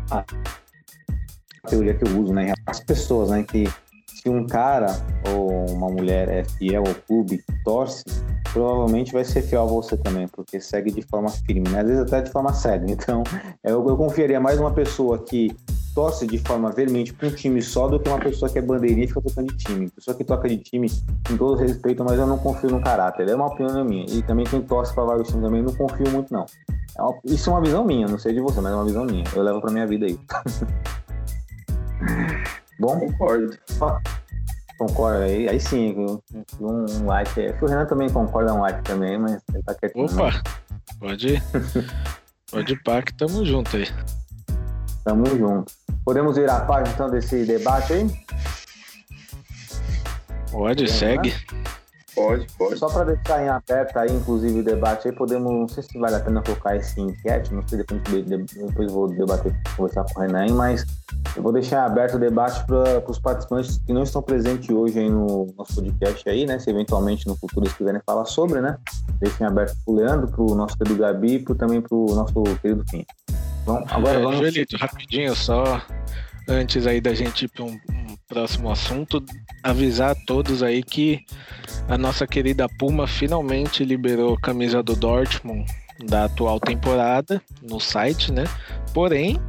a teoria que eu uso, né? As pessoas, né? Que se um cara ou uma mulher é fiel ao clube, torce, provavelmente vai ser fiel a você também, porque segue de forma firme, né? Às vezes até de forma séria. Então, eu, eu confiaria mais uma pessoa que torce de forma veemente para um time só do que uma pessoa que é bandeirinha e fica tocando de time. Pessoa que toca de time, com todo respeito, mas eu não confio no caráter. É uma opinião minha. E também quem torce para vários times também, não confio muito, não. É uma- isso é uma visão minha, não sei de você, mas é uma visão minha. Eu levo pra minha vida aí. (laughs) Bom, Concordo. concorda aí? Aí sim, um, um like. Acho que o Renan também concorda um like também, mas ele tá quietinho. né? Opa, pode ir. (laughs) Pode ir pá que tamo junto aí. Tamo junto. Podemos virar a página então desse debate aí? Pode, segue. Pode, pode. Só para deixar em aberto aí, inclusive, o debate aí, podemos, não sei se vale a pena colocar esse enquete, não sei, depois, de- de- depois vou debater, conversar com o Renan, mas eu vou deixar aberto o debate para os participantes que não estão presentes hoje aí no nosso podcast aí, né, se eventualmente no futuro eles quiserem falar sobre, né, deixem aberto pro Leandro, pro nosso querido Gabi e pro, também pro nosso querido Fim. Então, agora É, vamos... Joelito, rapidinho, só antes aí da gente ir para um, um próximo assunto, avisar a todos aí que a nossa querida Puma finalmente liberou a camisa do Dortmund da atual temporada no site, né? Porém,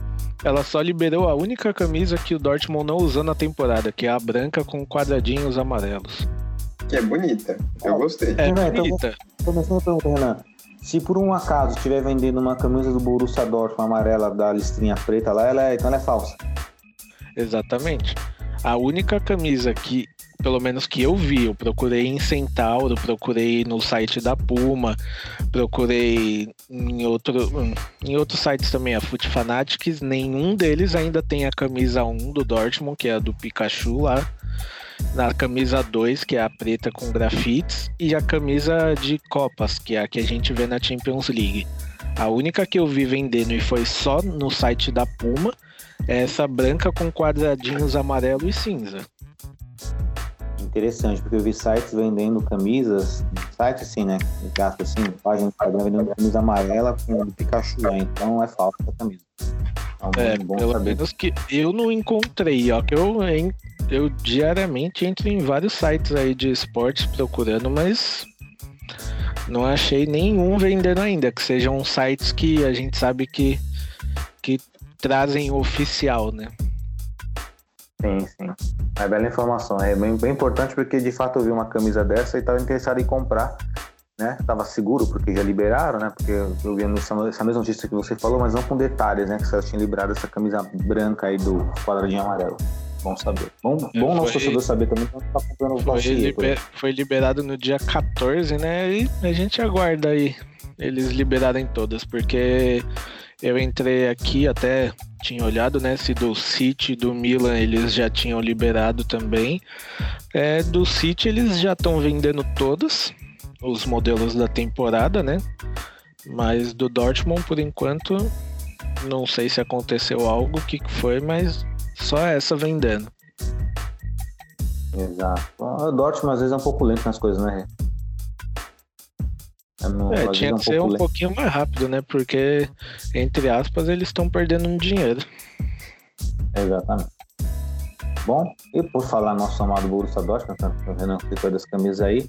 ela só liberou a única camisa que o Dortmund não usou na temporada, que é a branca com quadradinhos amarelos. Que é bonita. Eu gostei. É então- bonita. Começando a pergunta, Renan. Se por um acaso estiver vendendo uma camisa do Borussia Dortmund amarela da listrinha preta lá, ela é, então ela é falsa. Exatamente. A única camisa que, pelo menos que eu vi, eu procurei em Centauro, procurei no site da Puma, procurei em, outro, em outros sites também, a Foot Fanatics, nenhum deles ainda tem a camisa 1 do Dortmund, que é a do Pikachu lá. Na camisa 2, que é a preta com grafites, e a camisa de Copas, que é a que a gente vê na Champions League. A única que eu vi vendendo e foi só no site da Puma é essa branca com quadradinhos amarelo e cinza. Interessante, porque eu vi sites vendendo camisas, site assim, né? Gasto assim, página do Instagram vendendo camisa amarela com Pikachu lá, então é falsa a camisa. Então, É, bom pelo saber. menos que eu não encontrei, ó, que eu, en- eu diariamente entro em vários sites aí de esportes procurando, mas não achei nenhum vendendo ainda, que sejam sites que a gente sabe que trazem oficial, né? Sim, sim. É bela informação. É bem, bem importante porque de fato eu vi uma camisa dessa e estava interessado em comprar. Né? Tava seguro porque já liberaram, né? Porque eu vi essa, essa mesma notícia que você falou, mas não com detalhes, né? Que você tinha liberado essa camisa branca aí do quadradinho amarelo. Bom saber. Bom, É, bom nosso foi- torcedor saber também que tá comprando o Foi, liber- foi liberado no dia 14, né? E a gente aguarda aí eles liberarem todas, porque eu entrei aqui, até tinha olhado, né? Se do City do Milan eles já tinham liberado também. É, do City eles já estão vendendo todas, os modelos da temporada, né? Mas do Dortmund, por enquanto, não sei se aconteceu algo, o que que foi, mas só essa vendendo. Exato. O Dortmund às vezes é um pouco lento nas coisas, né? É, no- É, vezes tinha é que ser pouco um lento. pouquinho mais rápido, né? Porque, entre aspas, eles estão perdendo um dinheiro. Exatamente. Bom, e por falar nosso amado Borussia Dortmund, tá? o Renan citou das camisas aí,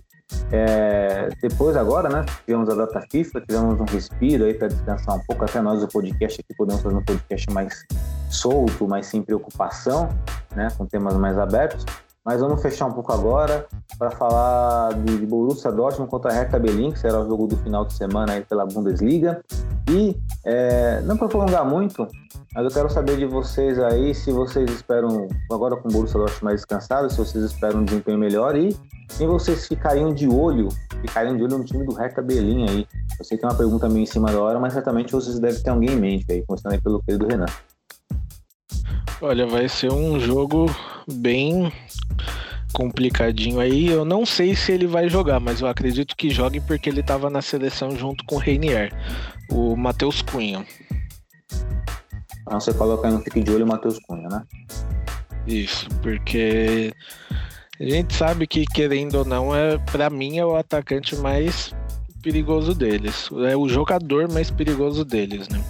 é, depois agora, né, tivemos a data FIFA, tivemos um respiro aí para descansar um pouco, até nós o podcast aqui podemos fazer um podcast mais solto, mais sem preocupação, né, com temas mais abertos, mas vamos fechar um pouco agora para falar de, Borussia Dortmund contra Hertha Berlin, que será o jogo do final de semana aí pela Bundesliga, e é, não para prolongar muito, mas eu quero saber de vocês aí se vocês esperam, agora com o Borussia Dortmund mais descansado, se vocês esperam um desempenho melhor e se vocês ficariam de olho, ficariam de olho no time do Hertha Berlim aí. Eu sei que é uma pergunta meio em cima da hora, mas certamente vocês devem ter alguém em mente aí, começando aí pelo querido Renan. Olha, vai ser um jogo bem complicadinho aí. Eu não sei se ele vai jogar, mas eu acredito que jogue porque ele estava na seleção junto com o Reinier, o Matheus Cunha. Então você coloca aí no Fique de Olho o Matheus Cunha, né? Isso, porque a gente sabe que, querendo ou não, é para mim é o atacante mais perigoso deles. É o jogador mais perigoso deles, né?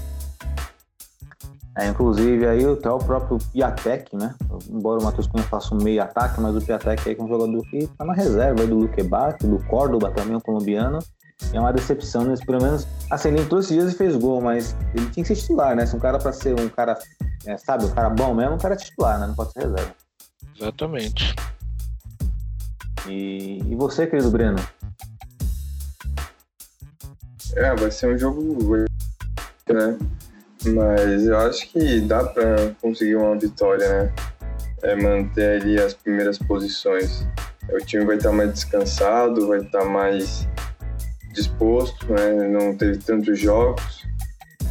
É, inclusive aí até o próprio Piatek, né? Embora o Matheus Cunha faça um meio ataque, mas o Piatek aí é um jogador que tá na reserva aí do Luque Bate, do Córdoba também, o colombiano. E é uma decepção, né? Pelo menos, assim, ele entrou esses dias e fez gol, mas ele tinha que ser titular, né? Se um cara pra ser um cara, é, sabe, um cara bom mesmo, um cara é titular, né? Não pode ser reserva. Exatamente. E, e você, querido Breno? É, vai ser um jogo, né? Mas eu acho que dá pra conseguir uma vitória, né? é, manter ali as primeiras posições. O time vai estar mais descansado, vai estar mais disposto, né? não teve tantos jogos.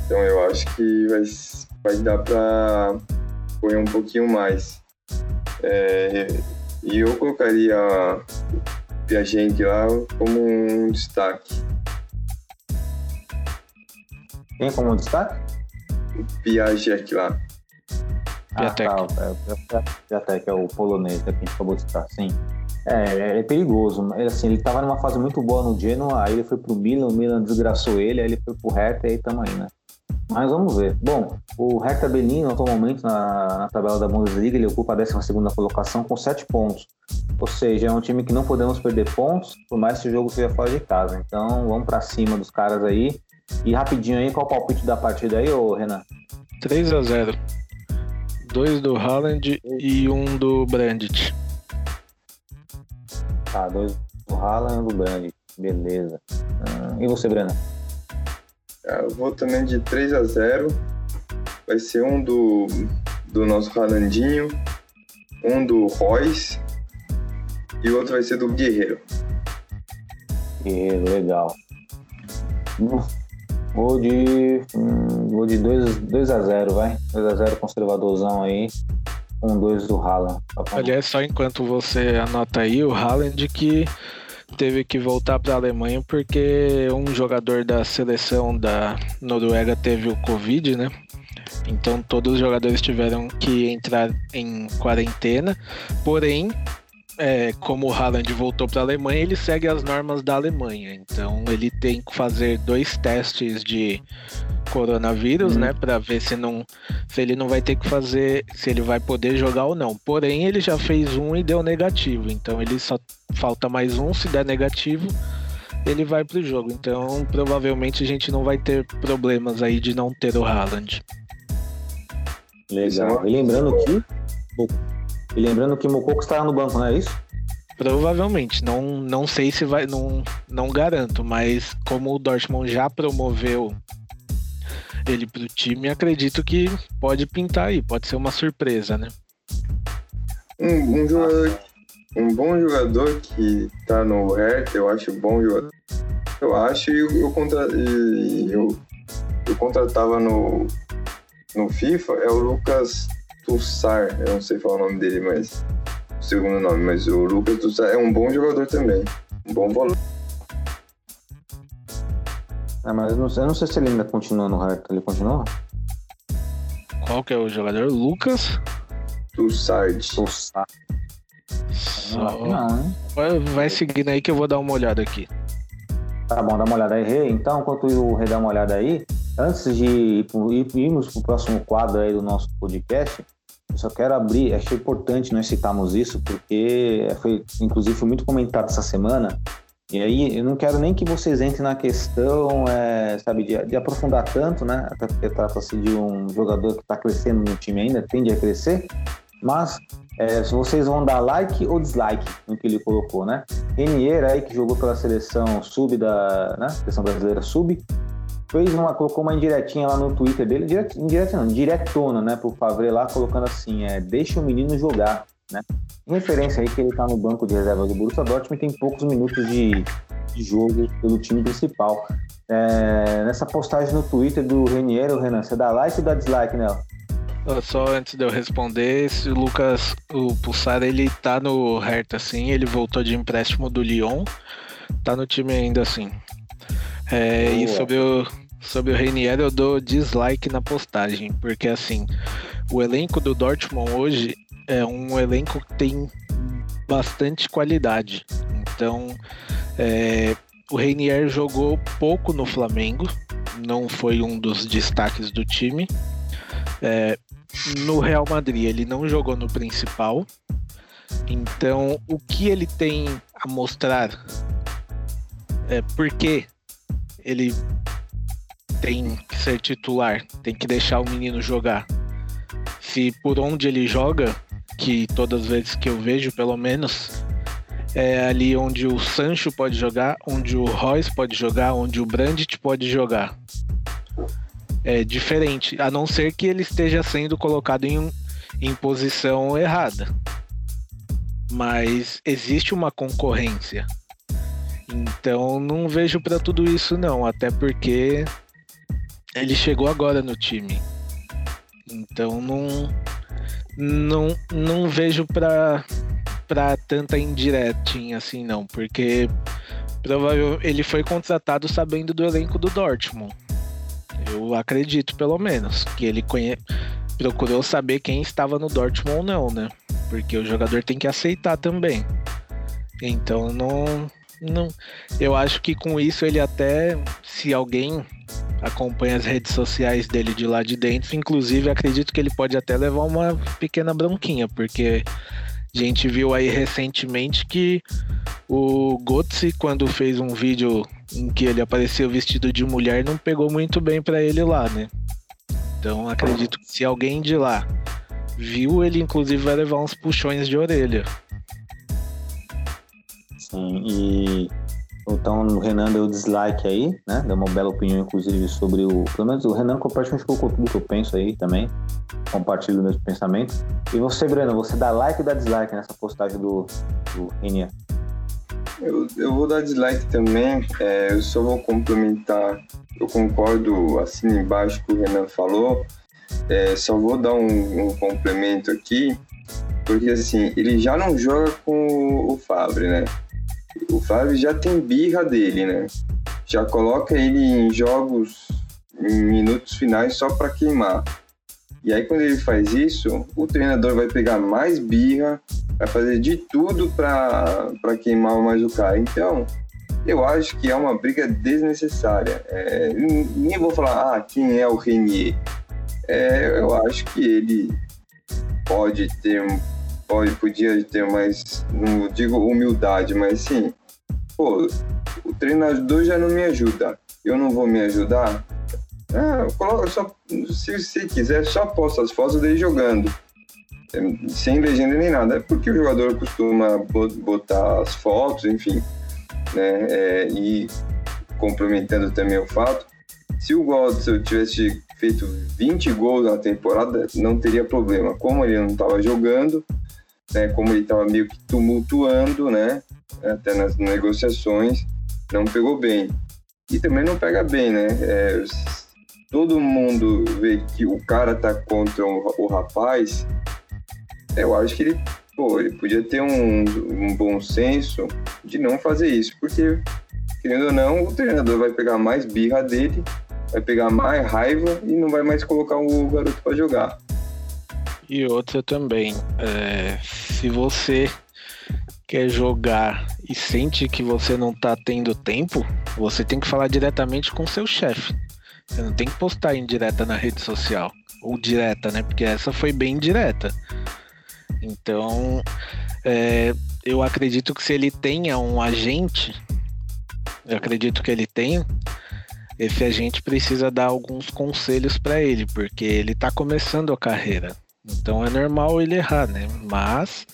Então eu acho que vai, vai dar para correr um pouquinho mais. É, e eu colocaria Piagente lá como um destaque. Quem como destaque? O Piaget lá. Ah, tá, é, Piatek é o polonês que a gente acabou de citar, sim. É, é, perigoso. Ele, assim, ele tava numa fase muito boa no Genoa, aí ele foi pro Milan, o Milan desgraçou ele, aí ele foi pro Hertha e aí tamo aí, né? Mas vamos ver. Bom, o Hertha Berlim, no atual momento, na, na tabela da Bundesliga, ele ocupa a 12 colocação com 7 pontos. Ou seja, é um time que não podemos perder pontos, por mais que o jogo seja fora de casa. Então, vamos para cima dos caras aí. E rapidinho aí, qual o palpite da partida aí, ô Renan? 3 a 0 Dois do Haaland e um do Brandt. Tá, dois do Haaland e um do Brandt. Beleza. Hum, e você, Brena? Ah, eu vou também de 3 a 0 Vai ser um do, do nosso Ralandinho, um do Royce e o outro vai ser do Guerreiro. Guerreiro, legal. Vou de. Hum, vou de 2, 2 a 0 vai. 2 a 0 conservadorzão aí. Um 2 do Haaland. Tá Aliás, só enquanto você anota aí, o Haaland que teve que voltar para a Alemanha porque um jogador da seleção da Noruega teve o Covid, né? Então todos os jogadores tiveram que entrar em quarentena. Porém, é, como o Haaland voltou para a Alemanha, ele segue as normas da Alemanha. Então ele tem que fazer dois testes de coronavírus, uhum. né, para ver se não se ele não vai ter que fazer, se ele vai poder jogar ou não. Porém, ele já fez um e deu negativo. Então ele só falta mais um, se der negativo, ele vai pro jogo. Então, provavelmente a gente não vai ter problemas aí de não ter o Haaland. Legal. E lembrando que e lembrando que Mococo estará no banco, não é isso? Provavelmente, não, não sei se vai, não, não garanto, mas como o Dortmund já promoveu ele para o time, acredito que pode pintar aí, pode ser uma surpresa, né? Um, um, jogador, um bom jogador que tá no Hertha, eu acho bom jogador. Eu acho e eu, eu, contra, eu, eu contratava no, no FIFA é o Lucas Tussar, eu não sei falar o nome dele, mas o segundo nome, mas o Lucas Tussar é um bom jogador também, um bom valor. Ah, mas eu não, eu não sei se ele ainda continua no Hertha, ele continua? Qual que é o jogador? Lucas? Tussard. Tussard. Só... Não, hein? Vai seguindo aí que eu vou dar uma olhada aqui. Tá bom, dá uma olhada aí, Rei. Então, enquanto o Rei dá uma olhada aí, antes de irmos para o próximo quadro aí do nosso podcast, eu só quero abrir, achei importante nós citarmos isso, porque foi, inclusive, foi muito comentado essa semana. E aí, eu não quero nem que vocês entrem na questão, é, sabe, de, de, aprofundar tanto, né? Até porque trata-se de um jogador que está crescendo no time ainda, tende a crescer. Mas, é, se vocês vão dar like ou dislike no que ele colocou, né? Renier aí, que jogou pela seleção sub da, né? Seleção brasileira sub, fez uma, colocou uma indiretinha lá no Twitter dele, diret, indireta não, diretona, né, pro Favre lá, colocando assim, é, deixa o menino jogar, né? Em referência aí que ele tá no banco de reserva do Borussia Dortmund tem poucos minutos de, de jogo pelo time principal. É, nessa postagem no Twitter do Renier, o Renan, você dá like ou dá dislike nela? Só antes de eu responder, esse Lucas, o Pulsar, ele tá no Hertha, assim, ele voltou de empréstimo do Lyon, tá no time ainda assim. É, e sobre o, sobre o Reinier eu dou dislike na postagem, porque assim, o elenco do Dortmund hoje é um elenco que tem bastante qualidade. Então, é, o Reinier jogou pouco no Flamengo, não foi um dos destaques do time. É, no Real Madrid ele não jogou no principal. Então, o que ele tem a mostrar é porque ele tem que ser titular, tem que deixar o menino jogar. Se por onde ele joga, que todas as vezes que eu vejo, pelo menos, é ali onde o Sancho pode jogar, onde o Royce pode jogar, onde o Brandt pode jogar. É diferente, a não ser que ele esteja sendo colocado em, em posição errada. Mas existe uma concorrência. Então não vejo para tudo isso não, até porque ele chegou agora no time. Então não não, não vejo para para tanta indiretinha assim não, porque provavelmente ele foi contratado sabendo do elenco do Dortmund. Eu acredito pelo menos que ele conhe... procurou saber quem estava no Dortmund ou não, né? Porque o jogador tem que aceitar também. Então não não, eu acho que com isso ele até, se alguém acompanha as redes sociais dele de lá de dentro, inclusive acredito que ele pode até levar uma pequena bronquinha, porque a gente viu aí recentemente que o Götze, quando fez um vídeo em que ele apareceu vestido de mulher, não pegou muito bem para ele lá, né? Então acredito que se alguém de lá viu, ele inclusive vai levar uns puxões de orelha. Sim, e então o Renan deu dislike aí, né? Deu uma bela opinião, inclusive, sobre o. Pelo menos o Renan compartilha pouco tudo que eu penso aí também. Compartilha o mesmo pensamento. E você, Breno, você dá like ou dá dislike nessa postagem do, do Renia? Eu, eu vou dar dislike também. É, eu só vou complementar. Eu concordo assim embaixo que o Renan falou. É, só vou dar um, um complemento aqui, porque assim, ele já não joga com o Fabre, né? O Flávio já tem birra dele, né? Já coloca ele em jogos em minutos finais só para queimar. E aí quando ele faz isso, o treinador vai pegar mais birra, vai fazer de tudo para queimar mais o cara. Então, eu acho que é uma briga desnecessária. É, nem vou falar, ah, quem é o Renier? É, eu acho que ele pode ter pode, podia ter mais, não digo humildade, mas sim, pô, o treinador já não me ajuda, eu não vou me ajudar? Ah, coloca só, se você quiser, só posta as fotos dele jogando, sem legenda nem nada, é porque o jogador costuma botar as fotos, enfim, né, é, e complementando também o fato, se o Godson tivesse feito 20 gols na temporada, não teria problema. Como ele não estava jogando, né, como ele estava meio que tumultuando, né, até nas negociações, não pegou bem. E também não pega bem, né? É, todo mundo vê que o cara tá contra o, rapaz, eu acho que ele, pô, ele podia ter um, um bom senso de não fazer isso, porque, querendo ou não, o treinador vai pegar mais birra dele, vai pegar mais raiva e não vai mais colocar o garoto para jogar. E outra também, é, se você quer jogar e sente que você não tá tendo tempo, você tem que falar diretamente com seu chefe. Você não tem que postar em direta na rede social. Ou direta, né? Porque essa foi bem direta. Então, é, eu acredito que se ele tenha um agente, eu acredito que ele tenha, esse agente precisa dar alguns conselhos para ele, porque ele tá começando a carreira. Então é normal ele errar, né? Mas,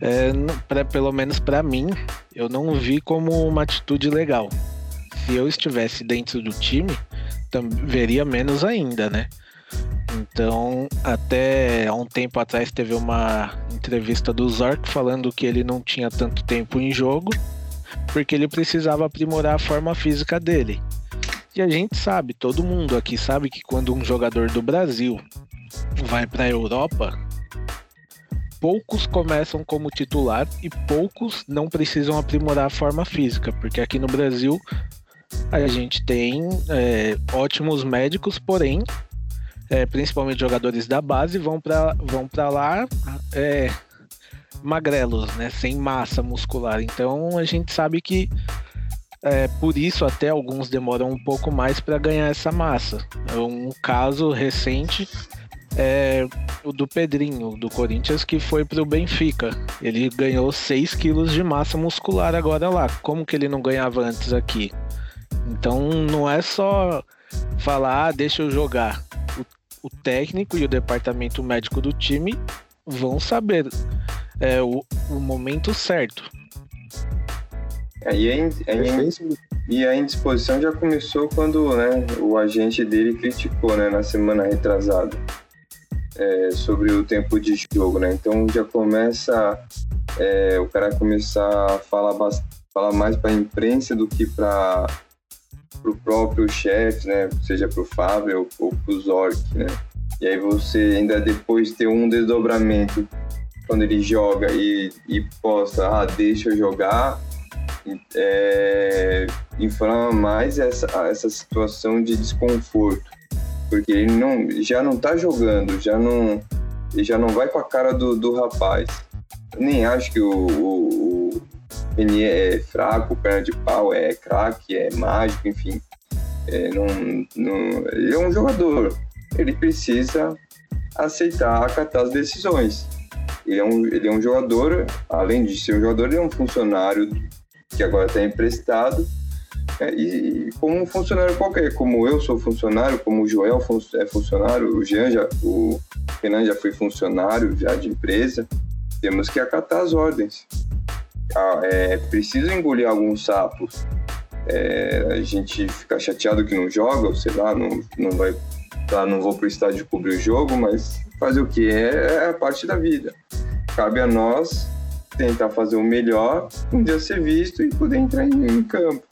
é, pra, pelo menos para mim, eu não vi como uma atitude legal. Se eu estivesse dentro do time, veria menos ainda, né? Então, até há um tempo atrás teve uma entrevista do Zork falando que ele não tinha tanto tempo em jogo porque ele precisava aprimorar a forma física dele. E a gente sabe, todo mundo aqui sabe que quando um jogador do Brasil vai para a Europa, poucos começam como titular e poucos não precisam aprimorar a forma física, porque aqui no Brasil a gente tem é, ótimos médicos, porém, é, principalmente jogadores da base, vão para vão lá é, magrelos, né, sem massa muscular. Então a gente sabe que é, por isso até alguns demoram um pouco mais para ganhar essa massa. É um caso recente é o do Pedrinho, do Corinthians, que foi pro Benfica. Ele ganhou 6 quilos de massa muscular agora lá. Como que ele não ganhava antes aqui? Então não é só falar, ah, deixa eu jogar. O, o técnico e o departamento médico do time vão saber é, o, o momento certo. E, a, e a indisposição já começou quando né, o agente dele criticou né, na semana retrasada é, sobre o tempo de jogo, né? Então já começa é, o cara começar a falar, falar mais para a imprensa do que para o próprio chefe, né? Seja para o Fábio ou, ou para o Zork, né? E aí você ainda depois ter um desdobramento quando ele joga e, e posta, ah, deixa eu jogar, é, inflama mais essa, essa situação de desconforto. Porque ele não, já não tá jogando, já não, já não vai com a cara do, do rapaz. Eu nem acho que o, o, o é fraco, perna de pau, é craque, é mágico, enfim. É, não, não, ele é um jogador. Ele precisa aceitar, acatar as decisões. Ele é um, ele é um jogador, além de ser um jogador, ele é um funcionário que agora está emprestado. É, e, como um funcionário qualquer, como eu sou funcionário, como o Joel é funcionário, o Jean já, o Renan já foi funcionário já de empresa, temos que acatar as ordens. Ah, é preciso engolir alguns sapos. É, a gente fica chateado que não joga, sei lá, não, não vai, tá, não vou pro estádio cobrir o jogo, mas fazer o que é, é a parte da vida. Cabe a nós tentar fazer o melhor, um dia ser visto e poder entrar em, em campo.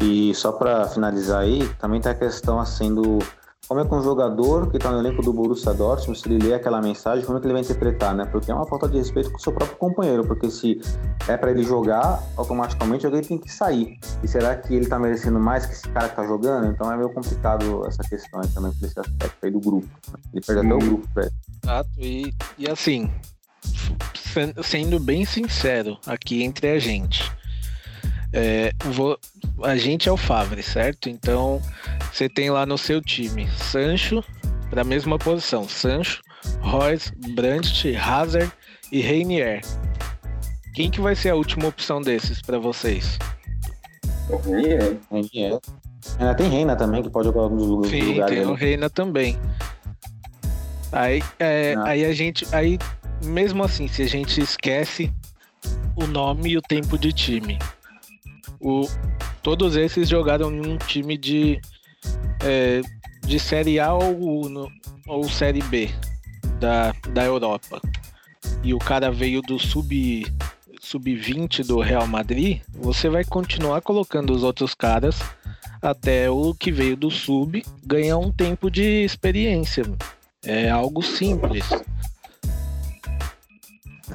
E só para finalizar aí, também tem a questão assim do como é que um jogador que está no elenco do Borussia Dortmund, se ele lê aquela mensagem, como é que ele vai interpretar, né? Porque é uma falta de respeito com o seu próprio companheiro, porque se é para ele jogar, automaticamente alguém tem que sair. E será que ele está merecendo mais que esse cara que está jogando? Então é meio complicado essa questão aí também, por esse aspecto aí do grupo. Ele perde até o grupo, velho. Exato, e, e assim, sendo bem sincero aqui entre a gente, é, vou, a gente é o Favre, certo? Então você tem lá no seu time Sancho para a mesma posição: Sancho, Royce, Brandt, Hazard e Reinier. Quem que vai ser a última opção desses para vocês? Reinier. Reinier. Ainda tem Reina também, que pode jogar alguns lugares. Sim, tem o Reina também. Aí, é, ah. aí a gente. Aí, mesmo assim, se a gente esquece o nome e o tempo de time, o, todos esses jogaram em um time de, é, de Série A ou, no, ou Série B da, da Europa. E o cara veio do sub sub-20 do Real Madrid, você vai continuar colocando os outros caras até o que veio do sub ganhar um tempo de experiência. É algo simples.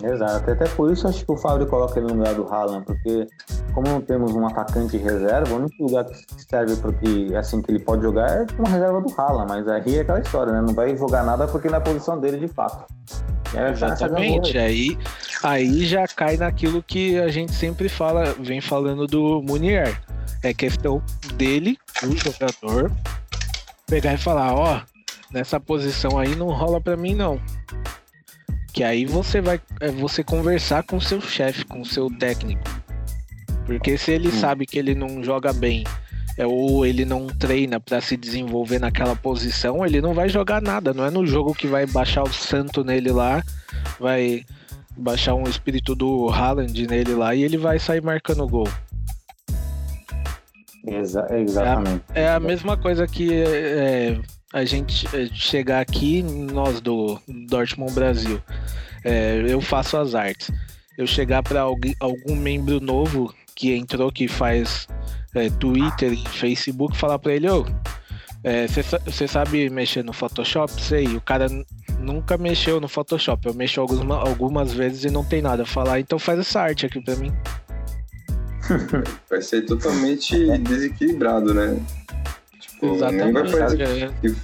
Exato, até por isso acho que o Fábio coloca ele no lugar do Haaland, porque como não temos um atacante reserva, o único lugar que serve para que assim que ele pode jogar é uma reserva do Haaland, mas aí é aquela história, né? Não vai jogar nada porque na posição dele de fato. É, Exatamente, aí, aí já cai naquilo que a gente sempre fala, vem falando do Munier. É questão dele, o jogador, pegar e falar, ó, oh, nessa posição aí não rola para mim não. Que aí você vai é você conversar com seu chefe, com seu técnico. Porque se ele hum. sabe que ele não joga bem é, ou ele não treina para se desenvolver naquela posição, ele não vai jogar nada. Não é no jogo que vai baixar o santo nele lá, vai baixar um espírito do Haaland nele lá e ele vai sair marcando gol. Exa exatamente. É a, é a, mesma coisa que é, a gente é, chegar aqui, nós do Dortmund Brasil, é, eu faço as artes. Eu chegar para algum, membro novo que entrou, que faz é, Twitter e Facebook, falar para ele: Ô, você é, sabe mexer no Photoshop? Sei. O cara nunca mexeu no Photoshop. Eu mexo algumas, algumas vezes e não tem nada. Falar, então faz essa arte aqui para mim. (laughs) Vai ser totalmente desequilibrado, né? Exatamente.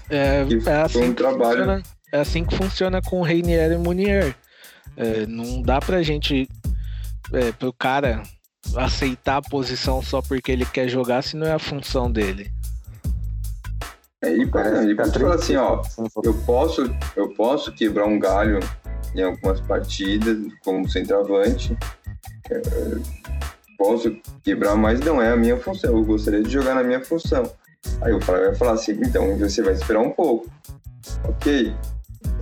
É, é, é, assim um funciona, é assim que funciona com Reinier e Munier. É, não dá pra gente, é, pro cara aceitar a posição só porque ele quer jogar se não é a função dele. É, e para ele falar assim, ó, eu posso, eu posso quebrar um galho em algumas partidas como centroavante, é, posso quebrar, mas não é a minha função. Eu gostaria de jogar na minha função. Aí o Flávio vai falar assim, então você vai esperar um pouco. Ok,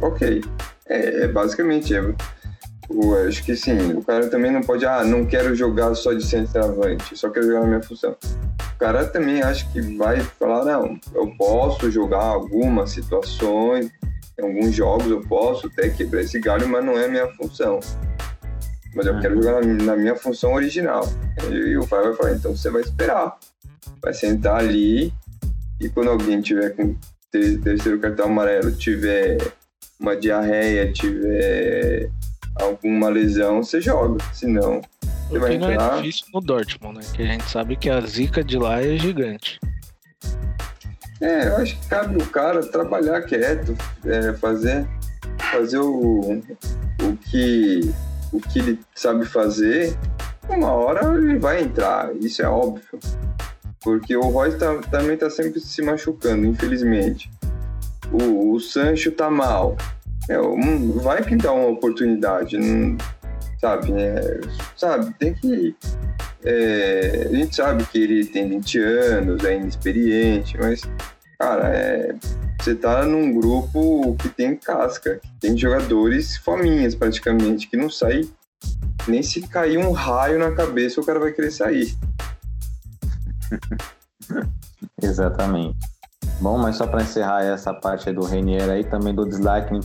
ok. É, é basicamente, é, eu acho que sim, o cara também não pode, ah, não quero jogar só de centroavante, só quero jogar na minha função. cara também acho que vai falar, não, eu posso jogar algumas situações, em alguns jogos eu posso até quebrar esse galho, mas não é minha função. Mas eu quero jogar na, na minha função original. E o pai vai falar, então você vai esperar. Vai sentar ali e quando alguém tiver com ter- terceiro cartão amarelo, tiver uma diarreia, tiver alguma lesão, você joga. Senão, você O vai que não é entrar. difícil no Dortmund, né? Que a gente sabe que a zica de lá é gigante. É, eu acho que cabe o cara trabalhar quieto, é, fazer, fazer o, o, que, o que ele sabe fazer. Uma hora ele vai entrar, isso é óbvio. Porque o Royce tá- também tá sempre se machucando, infelizmente. O, o Sancho tá mal. É, um- vai pintar uma oportunidade, não- sabe? É, sabe, tem que. é, a gente sabe que ele tem 20 anos, é inexperiente, mas, cara, é, você tá num grupo que tem casca, que tem jogadores fominhas praticamente, que não sai nem se cair um raio na cabeça o cara vai querer sair. (laughs) Exatamente. Bom, mas só para encerrar essa parte do Renier aí, também dou dislike no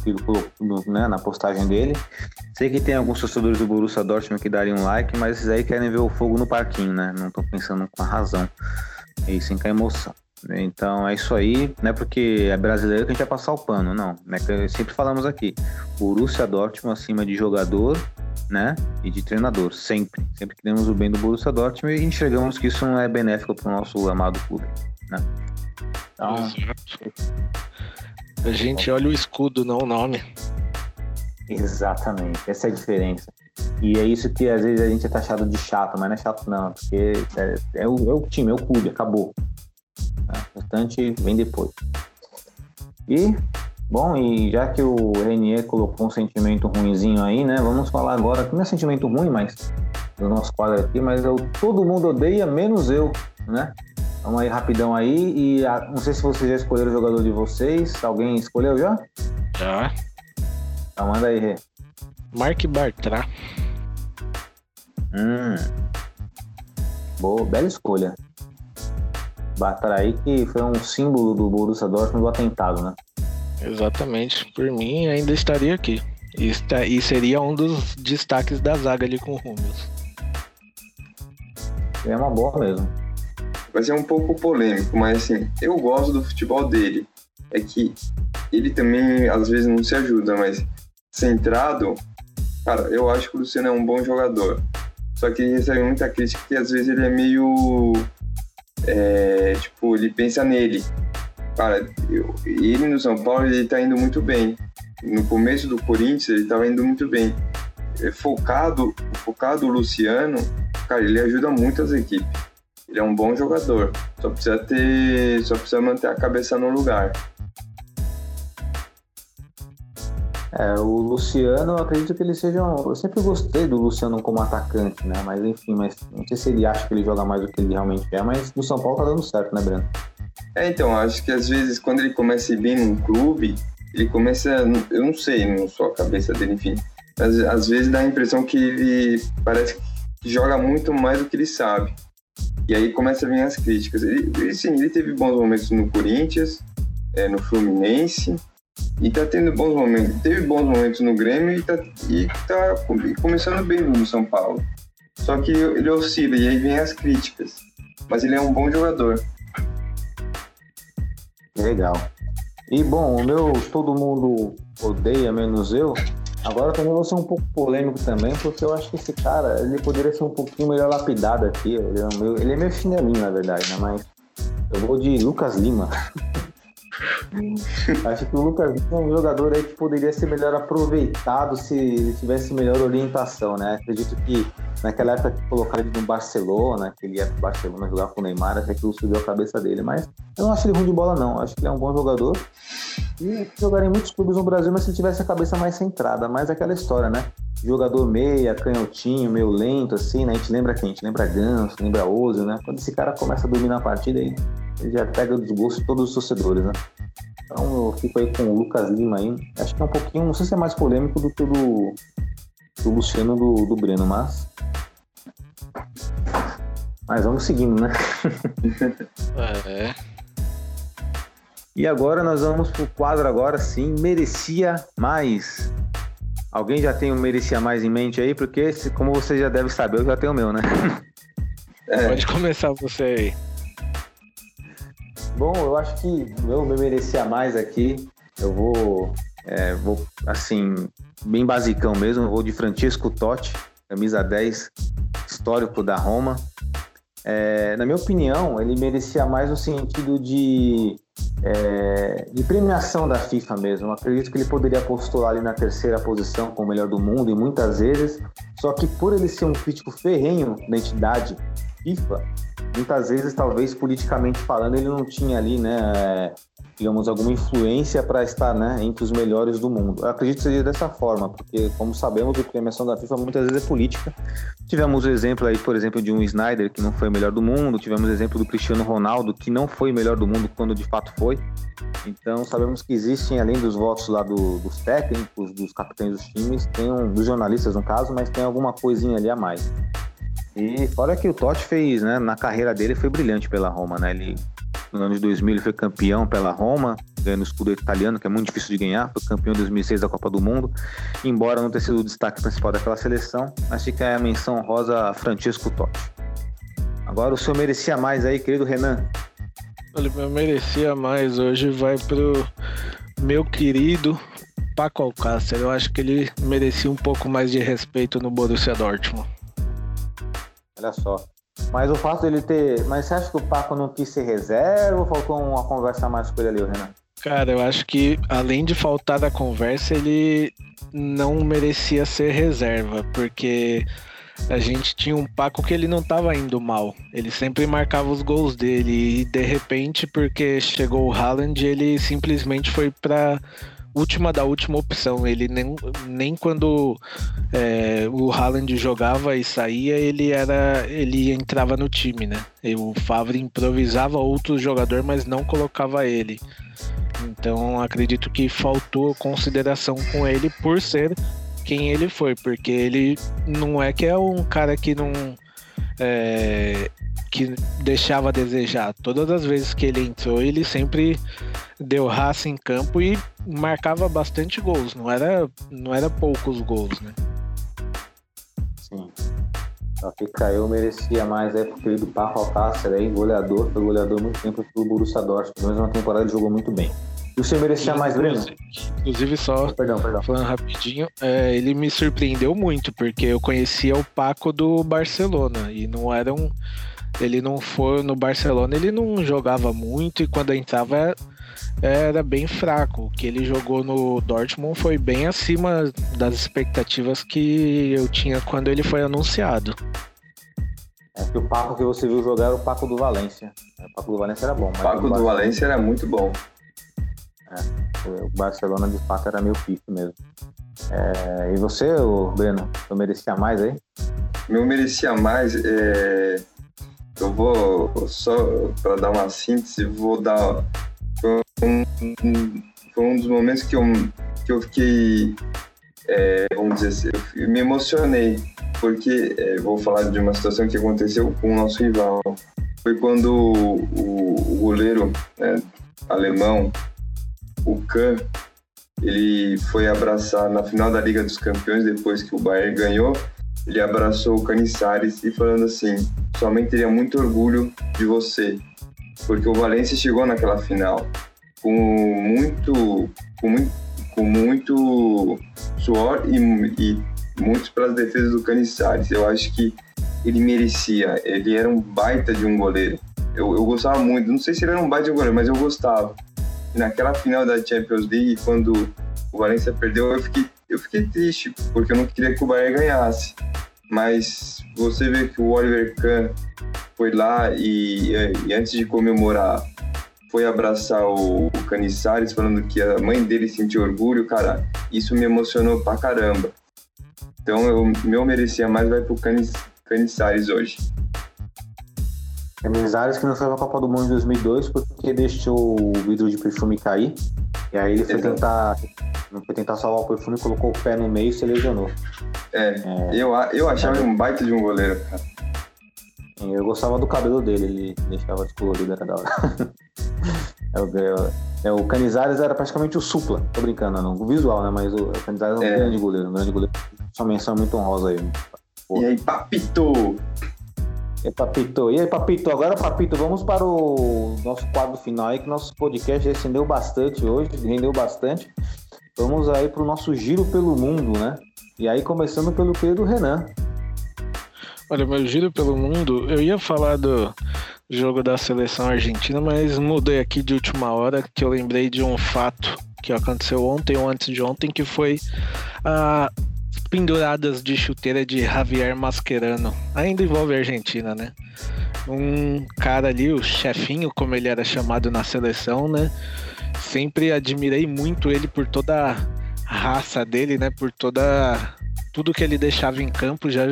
no- né, na postagem dele. Sei que tem alguns torcedores do Borussia Dortmund que dariam um like, mas esses aí querem ver o fogo no parquinho, né? Não tô pensando com a razão. E sim com a emoção. Então é isso aí, não é porque é brasileiro que a gente vai passar o pano, não. Né? Que sempre falamos aqui. Borussia Dortmund acima de jogador, né? E de treinador, sempre. Sempre queremos o bem do Borussia Dortmund e enxergamos que isso não é benéfico para o nosso amado clube, né? Então. A gente olha o escudo, não o nome. Exatamente, essa é a diferença. E é isso que às vezes a gente é taxado de chato, mas não é chato não, porque é, é o, é o time, é o clube, acabou. Tá? O restante vem depois. E, bom, e já que o Renier colocou um sentimento ruinzinho aí, né? Vamos falar agora, que não é sentimento ruim, mas do nosso quadro aqui, mas o todo mundo odeia, menos eu, né? Vamos aí rapidão aí e a- não sei se vocês já escolheram o jogador de vocês. Alguém escolheu já? Já. Então manda aí, Rê. Mark Bartra. Hum. Boa, bela escolha. Batraí que foi um símbolo do Borussia Dortmund do atentado, né? Exatamente. Por mim, ainda estaria aqui. E, está- e seria um dos destaques da zaga ali com o Rúmeus. É uma boa mesmo. Vai ser um pouco polêmico, mas assim, eu gosto do futebol dele. É que ele também às vezes não se ajuda, mas centrado, cara, eu acho que o Luciano é um bom jogador. Só que ele recebe muita crítica que às vezes ele é meio. É, tipo, ele pensa nele. Cara, eu- ele no São Paulo ele tá indo muito bem. No começo do Corinthians ele tava indo muito bem. É, Focado, focado o Luciano, cara, ele ajuda muito as equipes. Ele é um bom jogador. Só precisa ter. Só precisa manter a cabeça no lugar. É, o Luciano, eu acredito que ele seja. um- Eu sempre gostei do Luciano como atacante, né? Mas enfim, mas não sei se ele acha que ele joga mais do que ele realmente é, mas no São Paulo tá dando certo, né, Breno? É, então, acho que às vezes quando ele começa bem num clube, ele começa. Eu não sei, não sou a cabeça dele, enfim. Mas às vezes dá a impressão que ele parece que joga muito mais do que ele sabe. E aí começa a vir as críticas. Ele, sim, ele teve bons momentos no Corinthians, é, no Fluminense, e tá tendo bons momentos. Teve bons momentos no Grêmio e tá, e tá come- começando bem no São Paulo. Só que ele oscila e aí vem as críticas. Mas ele é um bom jogador. Legal. E bom, o meu todo mundo odeia, menos eu. Agora também vou ser um pouco polêmico também, porque eu acho que esse cara, ele poderia ser um pouquinho melhor lapidado aqui. Ele é meio, ele é meio chinelinho, na verdade, né? Mas eu vou de Lucas Lima. (laughs) (laughs) acho que o Lucas é um jogador aí que poderia ser melhor aproveitado se tivesse melhor orientação, né? Acredito que naquela época que colocaram ele no Barcelona, que ele ia pro Barcelona jogar com o Neymar, acho que subiu a cabeça dele, mas eu não acho ele ruim de bola, não. Acho que ele é um bom jogador. E jogaria em muitos clubes no Brasil, mas se ele tivesse a cabeça mais centrada. Mas aquela história, né? Jogador meia, canhotinho, meio lento, assim, né? A gente lembra quem? A gente lembra Ganso, lembra Ozio, né? Quando esse cara começa a dominar a partida, aí ele já pega o desgosto de todos os torcedores, né? Então eu fico aí com o Lucas Lima aí. Acho que é um pouquinho, não sei se é mais polêmico do que o do, do Luciano do, do Breno, mas. Mas vamos seguindo, né? (laughs) É. E agora nós vamos pro quadro agora sim, merecia mais. Alguém já tem um merecia mais em mente aí? Porque, como você já deve saber, eu já tenho o meu, né? (laughs) É, Pode começar você aí. Bom, eu acho que o meu me merecia mais aqui. Eu vou, é, vou assim, bem basicão mesmo. eu Vou de Francesco Totti, camisa 10, histórico da Roma. É, na minha opinião, ele merecia mais no sentido de, é, de premiação da FIFA mesmo. Eu acredito que ele poderia postular ali na terceira posição como melhor do mundo e muitas vezes. Só que por ele ser um crítico ferrenho da entidade FIFA, muitas vezes, talvez politicamente falando, ele não tinha ali, né, digamos, alguma influência para estar né, entre os melhores do mundo. Eu acredito que seja dessa forma, porque, como sabemos, a premiação da FIFA muitas vezes é política. Tivemos o exemplo aí, por exemplo, de um Snyder, que não foi o melhor do mundo, tivemos o exemplo do Cristiano Ronaldo, que não foi o melhor do mundo quando de fato foi. Então, sabemos que existem, além dos votos lá do- dos técnicos, dos capitães dos times, tem um, dos jornalistas no caso, mas tem alguma coisinha ali a mais. E fora que o Totti fez, né, na carreira dele foi brilhante pela Roma, né? Ele no ano de 2000 ele foi campeão pela Roma, ganhando o escudo italiano, que é muito difícil de ganhar, foi campeão em 2006 da Copa do Mundo, embora não tenha sido o destaque principal daquela seleção, mas fica aí a menção rosa a Francesco Totti. Agora o senhor merecia mais aí, querido Renan. Ele merecia mais hoje, vai pro meu querido Paco Alcácer. Eu acho que ele merecia um pouco mais de respeito no Borussia Dortmund. Olha só. Mas o fato dele ter. Mas você acha que o Paco não quis ser reserva ou faltou uma conversa mais com ele ali, Renan? Cara, eu acho que além de faltar da conversa, ele não merecia ser reserva, porque a gente tinha um Paco que ele não tava indo mal. Ele sempre marcava os gols dele e de repente, porque chegou o Haaland, ele simplesmente foi pra última da última opção. Ele nem, nem quando é, o Haaland jogava e saía, ele era ele entrava no time, né? E o Favre improvisava outro jogador, mas não colocava ele. Então acredito que faltou consideração com ele por ser quem ele foi, porque ele não é que é um cara que não é, que deixava a desejar. Todas as vezes que ele entrou, ele sempre deu raça em campo e marcava bastante gols. Não era, não era poucos gols, né? Sim. Só que caiu, merecia mais aí pro querido Paco Alcácer aí, goleador, foi goleador muito tempo pelo Borussia Dortmund, menos uma temporada ele jogou muito bem. E o senhor merecia mais, Breno? Inclusive só Perdão, perdão. falando rapidinho, é, ele me surpreendeu muito, porque eu conhecia o Paco do Barcelona e não era um. Ele não foi no Barcelona, ele não jogava muito e quando entrava era bem fraco. O que ele jogou no Dortmund foi bem acima das expectativas que eu tinha quando ele foi anunciado. É que o Paco que você viu jogar era o Paco do Valência. O Paco do Valência era bom, mas o Paco do Barcelona- Valência era muito bom. O Barcelona de fato era meio pique mesmo. É, e você, Breno, eu merecia mais aí? Meu merecia mais. É... Eu vou só para dar uma síntese, vou dar foi um, um- foi um dos momentos que eu que eu fiquei, é, vamos dizer assim, eu me emocionei porque é, vou falar de uma situação que aconteceu com o nosso rival. Foi quando o, o goleiro né, alemão, o Kahn, ele foi abraçar na final da Liga dos Campeões depois que o Bayern ganhou ele abraçou o Canizares e falando assim: somente teria muito orgulho de você, porque o Valência chegou naquela final com muito, com muito, com muito suor e, e muitos para as defesas do Canizares. Eu acho que ele merecia, ele era um baita de um goleiro. Eu, eu gostava muito, não sei se ele era um baita de um goleiro, mas eu gostava. Naquela final da Champions League, quando o Valência perdeu, eu fiquei, eu fiquei triste, porque eu não queria que o Bayern ganhasse. Mas você vê que o Oliver Kahn foi lá e, e antes de comemorar, foi abraçar o, Canizares, falando que a mãe dele sentiu orgulho, cara, isso me emocionou pra caramba. Então, eu, meu merecia mais vai pro Canis, hoje. Canizares que não foi pra Copa do Mundo em 2002 porque deixou o vidro de perfume cair. E aí ele foi Exato. tentar, foi tentar salvar o perfume, colocou o pé no meio e se lesionou. É, eu, a- eu achava ele um baita de um goleiro, cara. Eu gostava do cabelo dele, ele deixava descolorido, era da hora. (laughs) É o, é o- é, Canizares era praticamente o supla, tô brincando, não, o visual, né? Mas o, o Canizares é um É. grande goleiro, um grande goleiro. Sua menção muito honrosa aí. E aí, papito? E aí, Papito? E aí, Papito? Agora, Papito, vamos para o nosso quadro final aí, que nosso podcast rendeu bastante hoje, rendeu bastante. Vamos aí para o nosso giro pelo mundo, né? E aí, começando pelo Pedro Renan. Olha, meu giro pelo mundo, eu ia falar do jogo da seleção argentina, mas mudei aqui de última hora, que eu lembrei de um fato que aconteceu ontem ou antes de ontem, que foi a penduradas de chuteira de Javier Mascherano. Ainda envolve a Argentina, né? Um cara ali, o chefinho, como ele era chamado na seleção, né? Sempre admirei muito ele por toda a raça dele, né? Por toda tudo que ele deixava em campo, já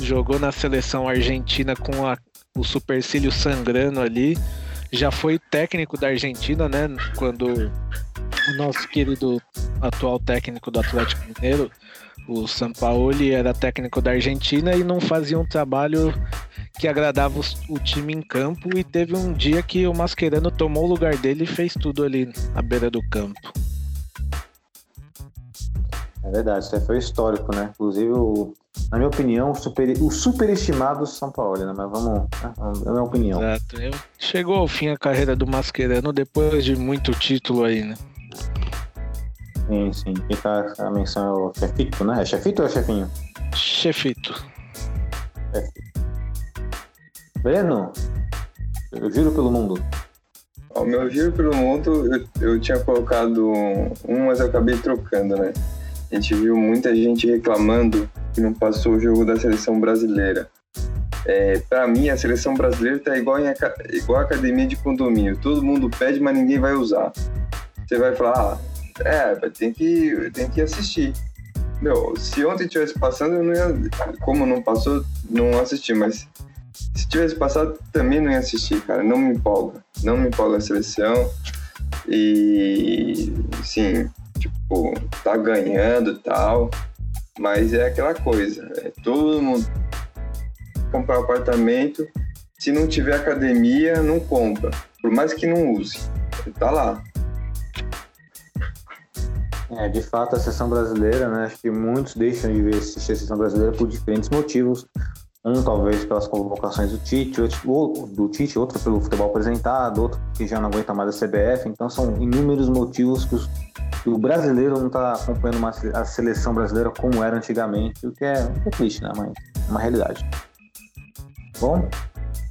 jogou na seleção argentina com a- o supercílio sangrando ali. Já foi técnico da Argentina, né? Quando o nosso querido atual técnico do Atlético Mineiro, o Sampaoli, era técnico da Argentina e não fazia um trabalho que agradava o time em campo. E teve um dia que o Mascherano tomou o lugar dele e fez tudo ali à beira do campo. É verdade, isso aí foi histórico, né? Inclusive, o, na minha opinião, o, super, o superestimado São Paulo, né? Mas vamos, né? é a minha opinião. Exato. Chegou ao fim a carreira do Mascherano depois de muito título aí, né? Sim, sim. Fica a menção é o Chefito, né? É Chefito ou é Chefinho? Chefito. Breno, eu giro pelo mundo. O meu giro pelo mundo, eu, eu tinha colocado um, mas eu acabei trocando, né? A gente viu muita gente reclamando que não passou o jogo da seleção brasileira. É, para mim, a seleção brasileira tá igual, em, igual a academia de condomínio. Todo mundo pede, mas ninguém vai usar. Você vai falar, ah, é, tem que, tem que assistir. Meu, se ontem tivesse passando, eu não ia. Como não passou, não assisti, mas se tivesse passado, também não ia assistir, cara. Não me empolga. Não me empolga a seleção. E, sim, tipo, tá ganhando tal. Mas é aquela coisa. É todo mundo comprar um apartamento. Se não tiver academia, não compra. Por mais que não use. Tá lá. É, de fato, a seleção brasileira, né? Acho que muitos deixam de ver assistir a seleção brasileira por diferentes motivos. Um, talvez pelas convocações do Tite, outro, ou- do Tite, outro pelo futebol apresentado, outro que já não aguenta mais a CBF. Então, são inúmeros motivos que, os- que o brasileiro não está acompanhando se- a seleção brasileira como era antigamente, o que é, o que é triste, né? Mas é uma realidade. Bom,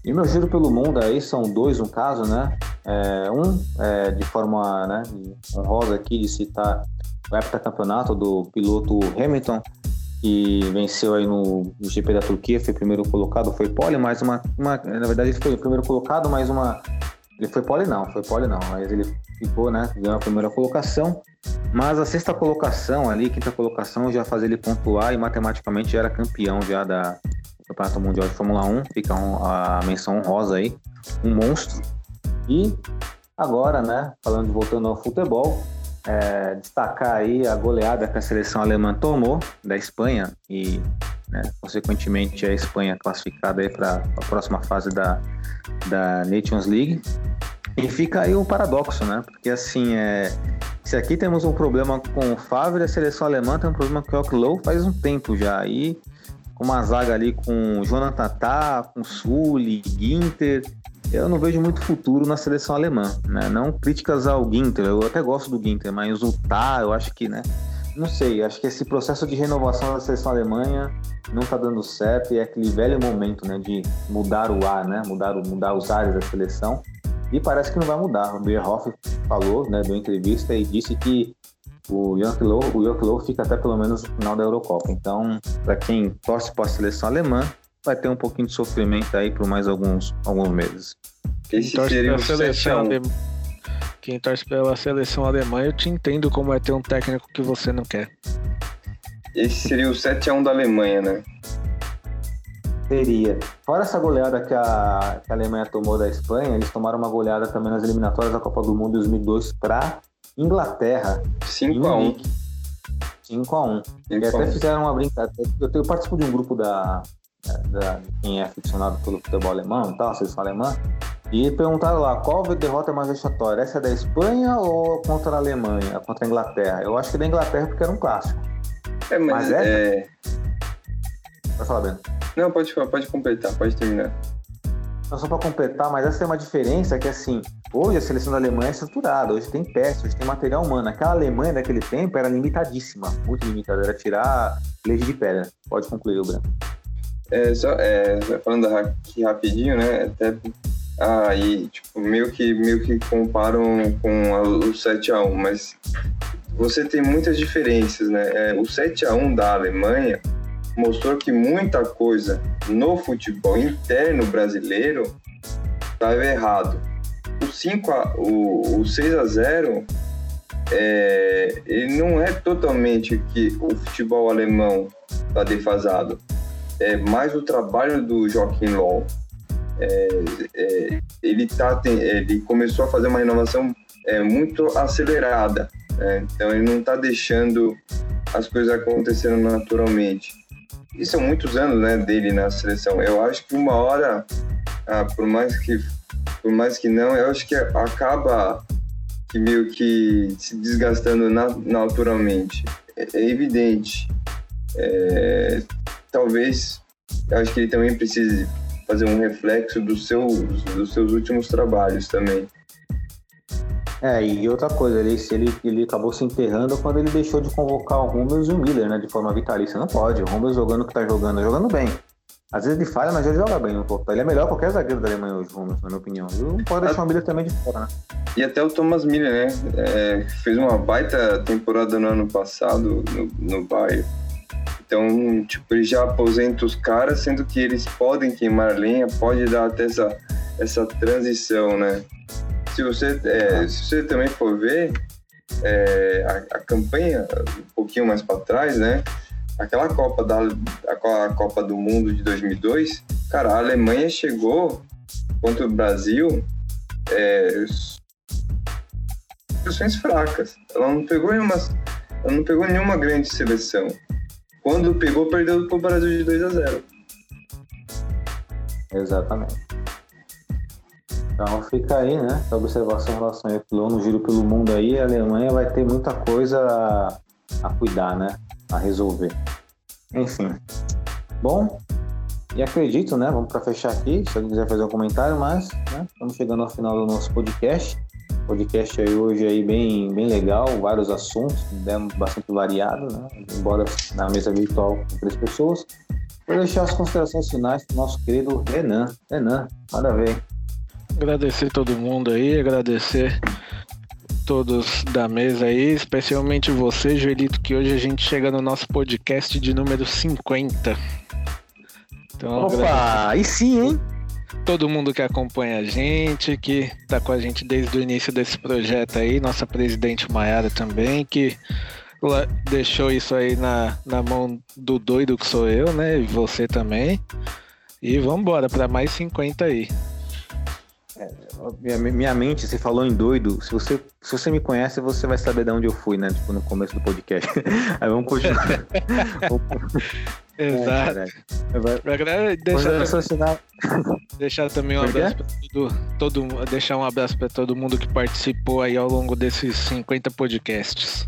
e meu giro pelo mundo aí são dois, no caso, né? É, um, é, de forma né, honrosa aqui, de citar o heptacampeonato do piloto Hamilton, que venceu aí no, no GP da Turquia, foi primeiro colocado, foi pole, mas uma, uma. Na verdade, ele foi o primeiro colocado, mas uma. Ele foi pole não, foi pole não, mas ele ficou, né? Ganhou a primeira colocação. Mas a sexta colocação ali, quinta colocação, já fazia ele pontuar e matematicamente já era campeão já da Campeonato Mundial de Fórmula 1. Fica um- a menção honrosa aí. Um monstro. E agora, né? Falando, voltando ao futebol, é, destacar aí a goleada que a seleção alemã tomou da Espanha e, né, consequentemente, a Espanha classificada aí para a próxima fase da, da Nations League. E fica aí o paradoxo, né? Porque assim, é, se aqui temos um problema com o Favre, a seleção alemã tem um problema com o Joachim faz um tempo já. E uma zaga ali com Jonathan Tah, com Sully, Ginter, eu não vejo muito futuro na seleção alemã, né? Não críticas ao Ginter, eu até gosto do Ginter, mas o Tah, eu acho que, né? Não sei, acho que esse processo de renovação da seleção alemã não tá dando certo e é aquele velho momento, né, de mudar o ar, né? Mudar, mudar os ares da seleção. E parece que não vai mudar. O Bierhoff falou, né, deu entrevista e disse que o Joachim Löw, o fica até pelo menos no final da Eurocopa. Então, para quem torce para a seleção alemã, vai ter um pouquinho de sofrimento aí por mais alguns, alguns meses. Esse seria 7 seleção a 1. alemã. Quem torce pela seleção alemã, eu te entendo como é ter um técnico que você não quer. Esse seria o 7 a 1 da Alemanha, né? Teria. Fora essa goleada que a, que a Alemanha tomou da Espanha, eles tomaram uma goleada também nas eliminatórias da Copa do Mundo 2002 para Inglaterra. 5 a 1. 5 a 1 E 5 a até 1. fizeram uma brincadeira. Eu, eu participo de um grupo da, da, quem é aficionado pelo futebol alemão e tal, seleção alemã, e perguntaram lá, qual derrota mais vexatória? Essa é da Espanha ou contra a Alemanha, contra a Inglaterra? Eu acho que da Inglaterra porque era um clássico. É, mas, Mas essa- é... Vai falar, Bento. Não, pode, pode completar, pode terminar. Então, só para completar, mas essa tem uma diferença que, assim, hoje a seleção da Alemanha é estruturada, hoje tem peças, hoje tem material humano. Aquela Alemanha daquele tempo era limitadíssima, muito limitada, era tirar leite de pedra. Pode concluir, Breno. É, só, é, falando aqui rapidinho, né? Até aí, tipo, meio que, meio que comparam com a- o 7x1, mas você tem muitas diferenças, né? É, o 7x1 da Alemanha mostrou que muita coisa no futebol interno brasileiro estava errado. O, 5 a, o, o 6 a 0 é, ele não é totalmente que o futebol alemão está defasado é mais o trabalho do Joaquim Low. É, é, ele, tá, ele começou a fazer uma renovação é, muito acelerada. né? Então ele não está deixando as coisas acontecendo naturalmente. E são muitos anos né, dele na seleção. Eu acho que uma hora, ah, por mais que por mais que não, eu acho que acaba que meio que se desgastando na- naturalmente. É, é evidente. É, talvez eu acho que ele também precise fazer um reflexo dos seus, dos seus últimos trabalhos também. É, e outra coisa, ele, ele, ele acabou se enterrando quando ele deixou de convocar o Hummels e o Miller, né, de forma vitalícia. Não pode, o Hummels jogando o que tá jogando, jogando bem. Às vezes ele falha, mas ele joga bem. pô. Ele é melhor que qualquer zagueiro da Alemanha hoje, o Hummels, na minha opinião. E não pode deixar o Miller também de fora, né? E até o Thomas Miller, né? É, fez uma baita temporada no ano passado no, no Bayern. Então, tipo, ele já aposenta os caras, sendo que eles podem queimar lenha, pode dar até essa, essa transição, né? Se você, é, se você também for ver é, a, a campanha um pouquinho mais para trás, né? Aquela Copa da a, Copa do Mundo de 2002, cara, a Alemanha chegou contra o Brasil é, fracas. Ela não pegou nenhuma, ela não pegou nenhuma grande seleção. Quando pegou, perdeu pro Brasil de 2 a 0. Exatamente. Então fica aí, né? Essa observação em relação ao no giro pelo mundo aí, a Alemanha vai ter muita coisa a, a cuidar, né? A resolver. Enfim. Bom, e acredito, né? Vamos para fechar aqui. Se alguém quiser fazer um comentário, mas né, estamos chegando ao final do nosso podcast. Podcast aí hoje aí bem, bem legal, vários assuntos, né, bastante variado, né? Embora na mesa virtual com três pessoas. Vou deixar as considerações finais para o nosso querido Renan. Renan, manda ver. Agradecer todo mundo aí, agradecer todos da mesa aí, especialmente você, Joelito, que hoje a gente chega no nosso podcast de número 50. Então, agradecer Opa, aí sim, hein? Todo mundo que acompanha a gente, que tá com a gente desde o início desse projeto aí, nossa presidente Maiara também, que deixou isso aí na, na mão do doido que sou eu, né? E você também. E vamos embora para mais 50 aí. Minha, minha mente, você falou em doido. Se você, se você me conhece, você vai saber de onde eu fui, né? Tipo, no começo do podcast. (laughs) Aí vamos continuar. (laughs) Exato. Vai- Agra- Deixar, Considerações finais. deixar também um é abraço para todo, todo, deixar um abraço para todo mundo que participou aí ao longo desses 50 podcasts.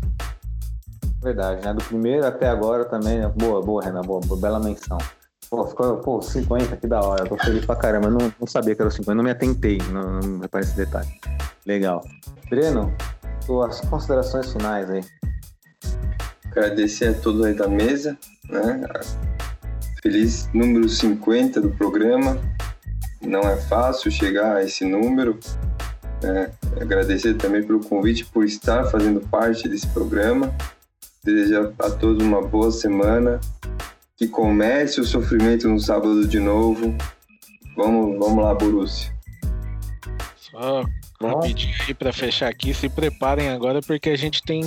Verdade, né? Do primeiro até agora também. né? Boa, boa, Renan. Boa, boa, bela menção. Pô, ficou, pô, 50, que da hora. Tô feliz pra caramba. Eu não, não sabia que era 50, não me atentei. Não, não reparei esse detalhe. Legal. Breno, suas considerações finais aí. Agradecer a todos aí da mesa, né? Feliz número 50 do programa. Não é fácil chegar a esse número. né? Agradecer também pelo convite, por estar fazendo parte desse programa. Desejar a todos uma boa semana. Que comece o sofrimento no sábado de novo. Vamos, vamos lá, Borussia. Só rapidinho aí pra fechar aqui, se preparem agora porque a gente tem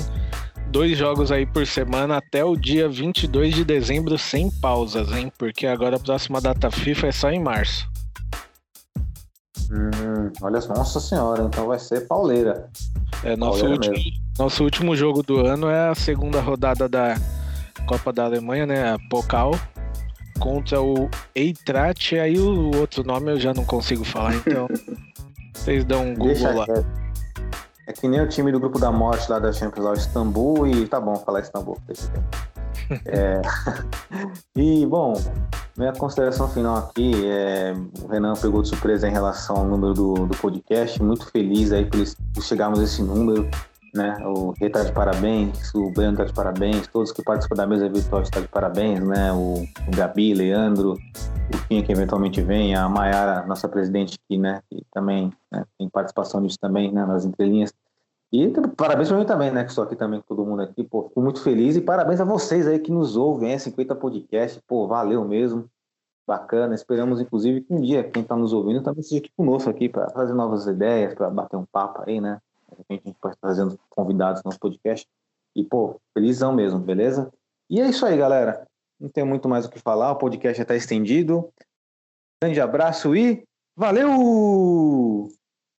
dois jogos aí por semana até o dia 22 de dezembro sem pausas, hein? Porque agora a próxima data FIFA é só em março. Hum, olha só, nossa senhora, então vai ser pauleira. É, nosso, Pauleira último, nosso último jogo do ano é a segunda rodada da Copa da Alemanha, né? A Pokal. contra o Eitrat, aí o outro nome eu já não consigo falar, então (laughs) vocês dão um Google Deixa lá. quieto. É que nem o time do grupo da morte lá da Champions lá, o Istambul, e tá bom falar Istambul. Deixa. (laughs) É, (laughs) e, bom, minha consideração final aqui é o Renan pegou de surpresa em relação ao número do, do podcast. Muito feliz aí por, por chegarmos a esse número. Né? O Rei tá de parabéns, o Breno tá de parabéns, todos que participam da mesa virtual estão de parabéns, né? O, Gabi, Leandro, o Finha que eventualmente vem, a Maiara, nossa presidente aqui, né? Que também né, tem participação nisso também, né? Nas entrelinhas. E parabéns pra mim também, né? Que estou aqui também com todo mundo aqui. Pô, fico muito feliz. E parabéns a vocês aí que nos ouvem, é 50 podcast. Pô, valeu mesmo. Bacana. Esperamos, inclusive, que um dia quem está nos ouvindo também seja aqui conosco aqui para trazer novas ideias, para bater um papo aí, né? A gente pode estar trazendo convidados no nosso podcast. E, pô, felizão mesmo, beleza? E é isso aí, galera. Não tem muito mais o que falar. O podcast já está estendido. Grande abraço e valeu!